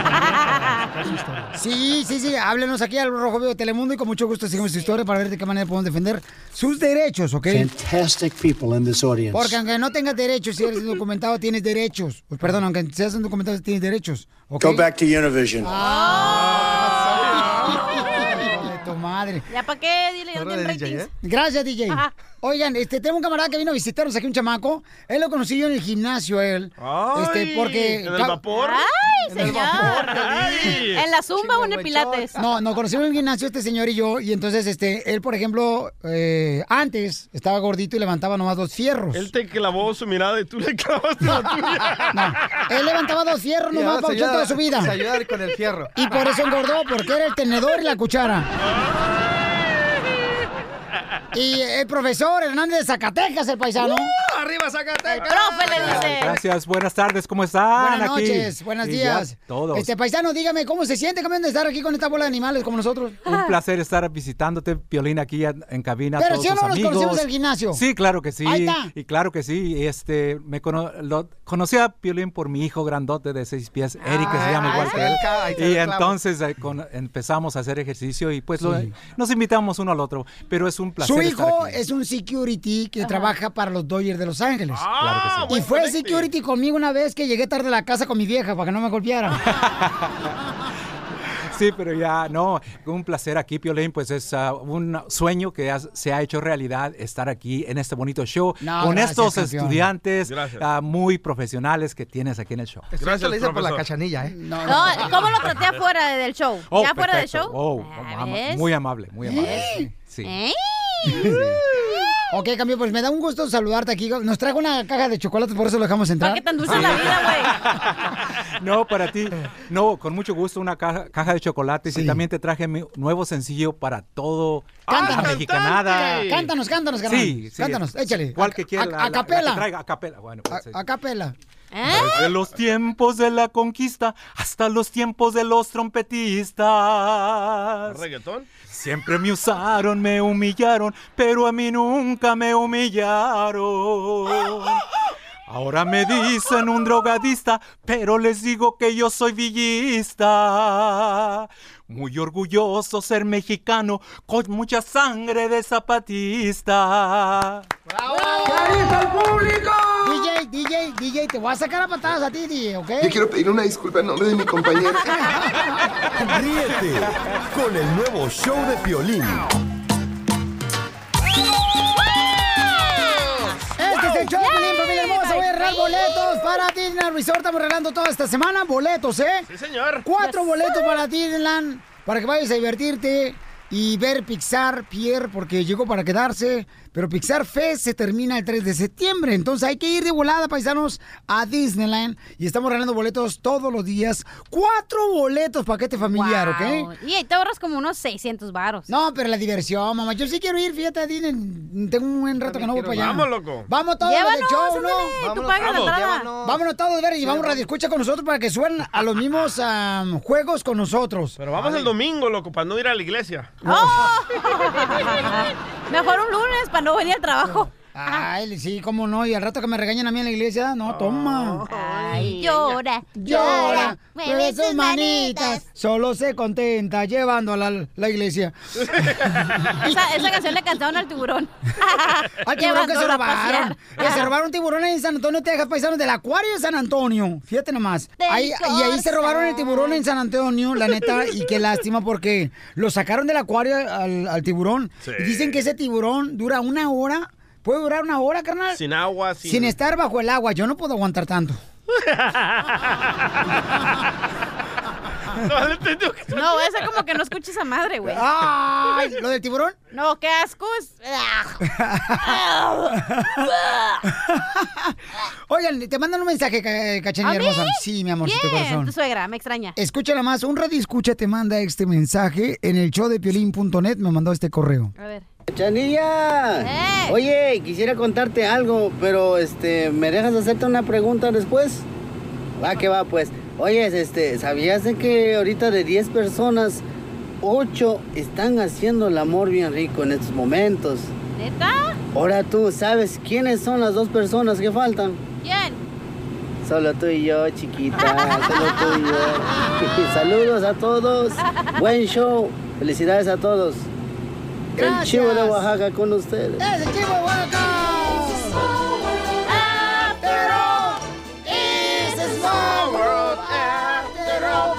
Sí, sí, sí. Háblenos aquí al Rojo Vivo Telemundo y con mucho gusto seguimos su historia para ver de qué manera podemos defender sus derechos, ¿ok? Fantastic people in this audience. Porque aunque no tengas derechos, si eres indocumentado, tienes derechos. Pues perdón, aunque seas indocumentado, tienes derechos. ¿Ok? Go back to Univision. De tu madre. ¿Ya para qué? Dile, no tiene ratings. Gracias, DJ. Oigan, este, tengo un camarada que vino a visitarnos aquí, un chamaco. Él lo conocí yo en el gimnasio, él. este, porque... ¿en el vapor? ¡Ay, En el señor! vapor, Ay. ¿En la zumba o en el pilates? No, nos conocimos en el gimnasio este señor y yo, y entonces este, él, por ejemplo, eh, antes estaba gordito y levantaba nomás dos fierros. Él te clavó su mirada y tú le clavaste la tuya. Él levantaba dos fierros nomás se para ayuda- toda su vida. se ayuda con el fierro. Y por eso engordó, porque era el tenedor y la cuchara. Y el profesor Hernández de Zacatecas, el paisano. ¡Arriba Zacatecas! ¡Profe, le dice! Gracias, buenas tardes, ¿cómo están? Buenas aquí? noches, buenos días. ya Todos. Este paisano, dígame, ¿cómo se siente campeón de estar aquí con esta bola de animales como nosotros? Un placer estar visitándote, Piolín, aquí en, en cabina. Pero todos si o no nos conocemos del gimnasio. Sí, claro que sí. Ahí está. Y claro que sí. Este, me cono- lo- conocí a Piolín por mi hijo grandote de seis pies, Eric, que se llama Ah, igual ahí que él. Y entonces eh, con- empezamos a hacer ejercicio y pues lo- nos invitamos uno al otro. Pero es un placer Su estar hijo aquí. es un security que trabaja para los Dodgers de Los Ángeles. Claro que sí. Y fue security conmigo una vez que llegué tarde a la casa con mi vieja para que no me golpeara. Sí, pero ya no, un placer aquí, Piolín, pues es ah, un sueño que has- se ha hecho realidad estar aquí en este bonito show No, con gracias, estos campeón. estudiantes ah, muy profesionales que tienes aquí en el show. Gracias, por la cachanilla, ¿eh? No, ¿cómo lo traté afuera del show? Oh, ¿Ya fuera del show? Oh, Ah, muy amable, muy amable. ¿Eh? Sí. ¿Eh? ok, cambio, pues me da un gusto saludarte aquí. Nos trajo una caja de chocolates, por eso lo dejamos entrar. ¿Para qué tan dulce es la vida, güey? No, para ti, no, con mucho gusto una caja, caja de chocolates y también te traje mi nuevo sencillo para todo Cántanos. la mexicanada. Cántanos, cántanos, carnal. Sí, sí. Cántanos, échale. ¿Cuál que quieras? A, la- a la- la que capela. traiga, a capela. Bueno, pues, A, a capela. Desde los tiempos de la conquista hasta los tiempos de los trompetistas. ¿Reggaetón? Siempre me usaron, me humillaron, pero a mí nunca me humillaron. Ahora me dicen un drogadista, pero les digo que yo soy villista. Muy orgulloso ser mexicano, con mucha sangre de zapatista. público! DJ, DJ, te voy a sacar a patadas a ti, DJ, ¿ok? Yo quiero pedir una disculpa en nombre de mi compañero. Ríete con el nuevo show de Piolín. Este es el show, Pelín, familia hermosa. Voy a regalar boletos para Disneyland Resort. Estamos regalando toda esta semana boletos, ¿eh? Sí, señor. Cuatro boletos para Disneyland para que vayas a divertirte y ver Pixar Pierre porque llegó para quedarse. Pero Pixar Fest se termina el 3 de septiembre. Entonces hay que ir de volada, paisanos, a Disneyland. Y estamos regalando boletos todos los días. Cuatro boletos, paquete familiar, Wow. ¿ok? Y ahí te ahorras como unos 600 varos. No, pero la diversión, mamá. Yo sí quiero ir, fíjate, a Disney. Tengo un buen rato que no voy para allá. Vamos, loco. Vamos todos los Llévanos, show, ¿no? ándale, tú pagas la entrada. Vámonos todos, ver, y vamos radio escucha con nosotros para que suenen a los mismos am, juegos con nosotros. Pero vamos el domingo, loco, para no ir a la iglesia. Mejor un lunes para no venir al trabajo. Ay, sí, cómo no. Y al rato que me regañan a mí en la iglesia, no, toma. Ay, llora, Llora, mueve sus manitas. Solo se contenta llevando a la, la iglesia. Esa, esa canción le cantaron al tiburón. Al tiburón que se robaron. Que se robaron tiburón en San Antonio, Texas, paisanos del acuario de San Antonio. Fíjate nomás. Ahí- y ahí se robaron el tiburón en. San Antonio, la neta. Y qué lástima porque lo sacaron del acuario al, al tiburón. Sí. Y dicen que ese tiburón dura una hora. ¿Puede durar una hora, carnal? Sin agua, sin... Sin estar bajo el agua. Yo no puedo aguantar tanto. No, esa como que no escucha esa madre, güey. Ay, ¿lo del tiburón? No, qué asco es. Oigan, te mandan un mensaje, ca- cachanilla ¿A hermosa. Sí, mi amorcito Bien, corazón. tu suegra, me extraña. Escúchala más, un radio escucha te manda este mensaje en el show de piolín.net, me mandó este correo. A ver. Chanilla, oye, quisiera contarte algo, pero este, ¿me dejas hacerte una pregunta después? Va que va, pues. Oye, este, ¿sabías de que ahorita de 10 personas, 8 están haciendo el amor bien rico en estos momentos? ¿Neta? Ahora tú, ¿sabes quiénes son las dos personas que faltan? ¿Quién? Solo tú y yo, chiquita, solo tú y yo. Saludos a todos, buen show, felicidades a todos. El chivo de Oaxaca con ustedes. ¡Ese chivo de Oaxaca! After all, it's a small world after all.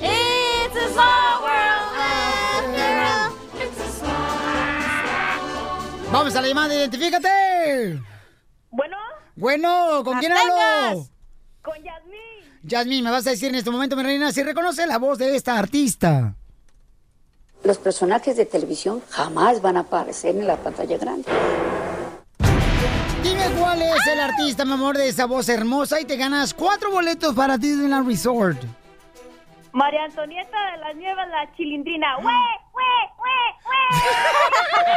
It's a small world after all. Vamos a la llamada, identifícate. Bueno. Bueno, ¿con quién hablo? Con Yasmín. Yasmín, me vas a decir en este momento, mi reina, si reconoce la voz de esta artista. Los personajes de televisión jamás van a aparecer en la pantalla grande. Dime cuál es el artista, mi amor, de esa voz hermosa y te ganas cuatro boletos para Disneyland Resort. María Antonieta de las Nieves, la chilindrina. ¡Hue, hue,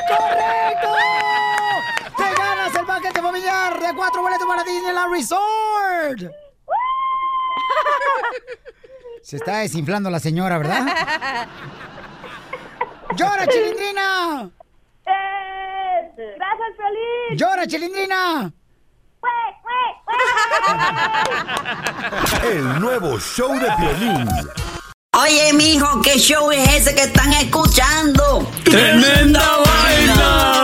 ¡Correcto! ¡Te ganas el paquete familiar de cuatro boletos para Disneyland Resort! Se está desinflando la señora, ¿verdad? ¡Llora, chilindrina! ¡Eh! ¡Gracias, Feliz! ¡Llora, chilindrina! El nuevo show de Piolín. Oye, mijo, ¿qué show es ese que están escuchando? ¡Tremenda vaina!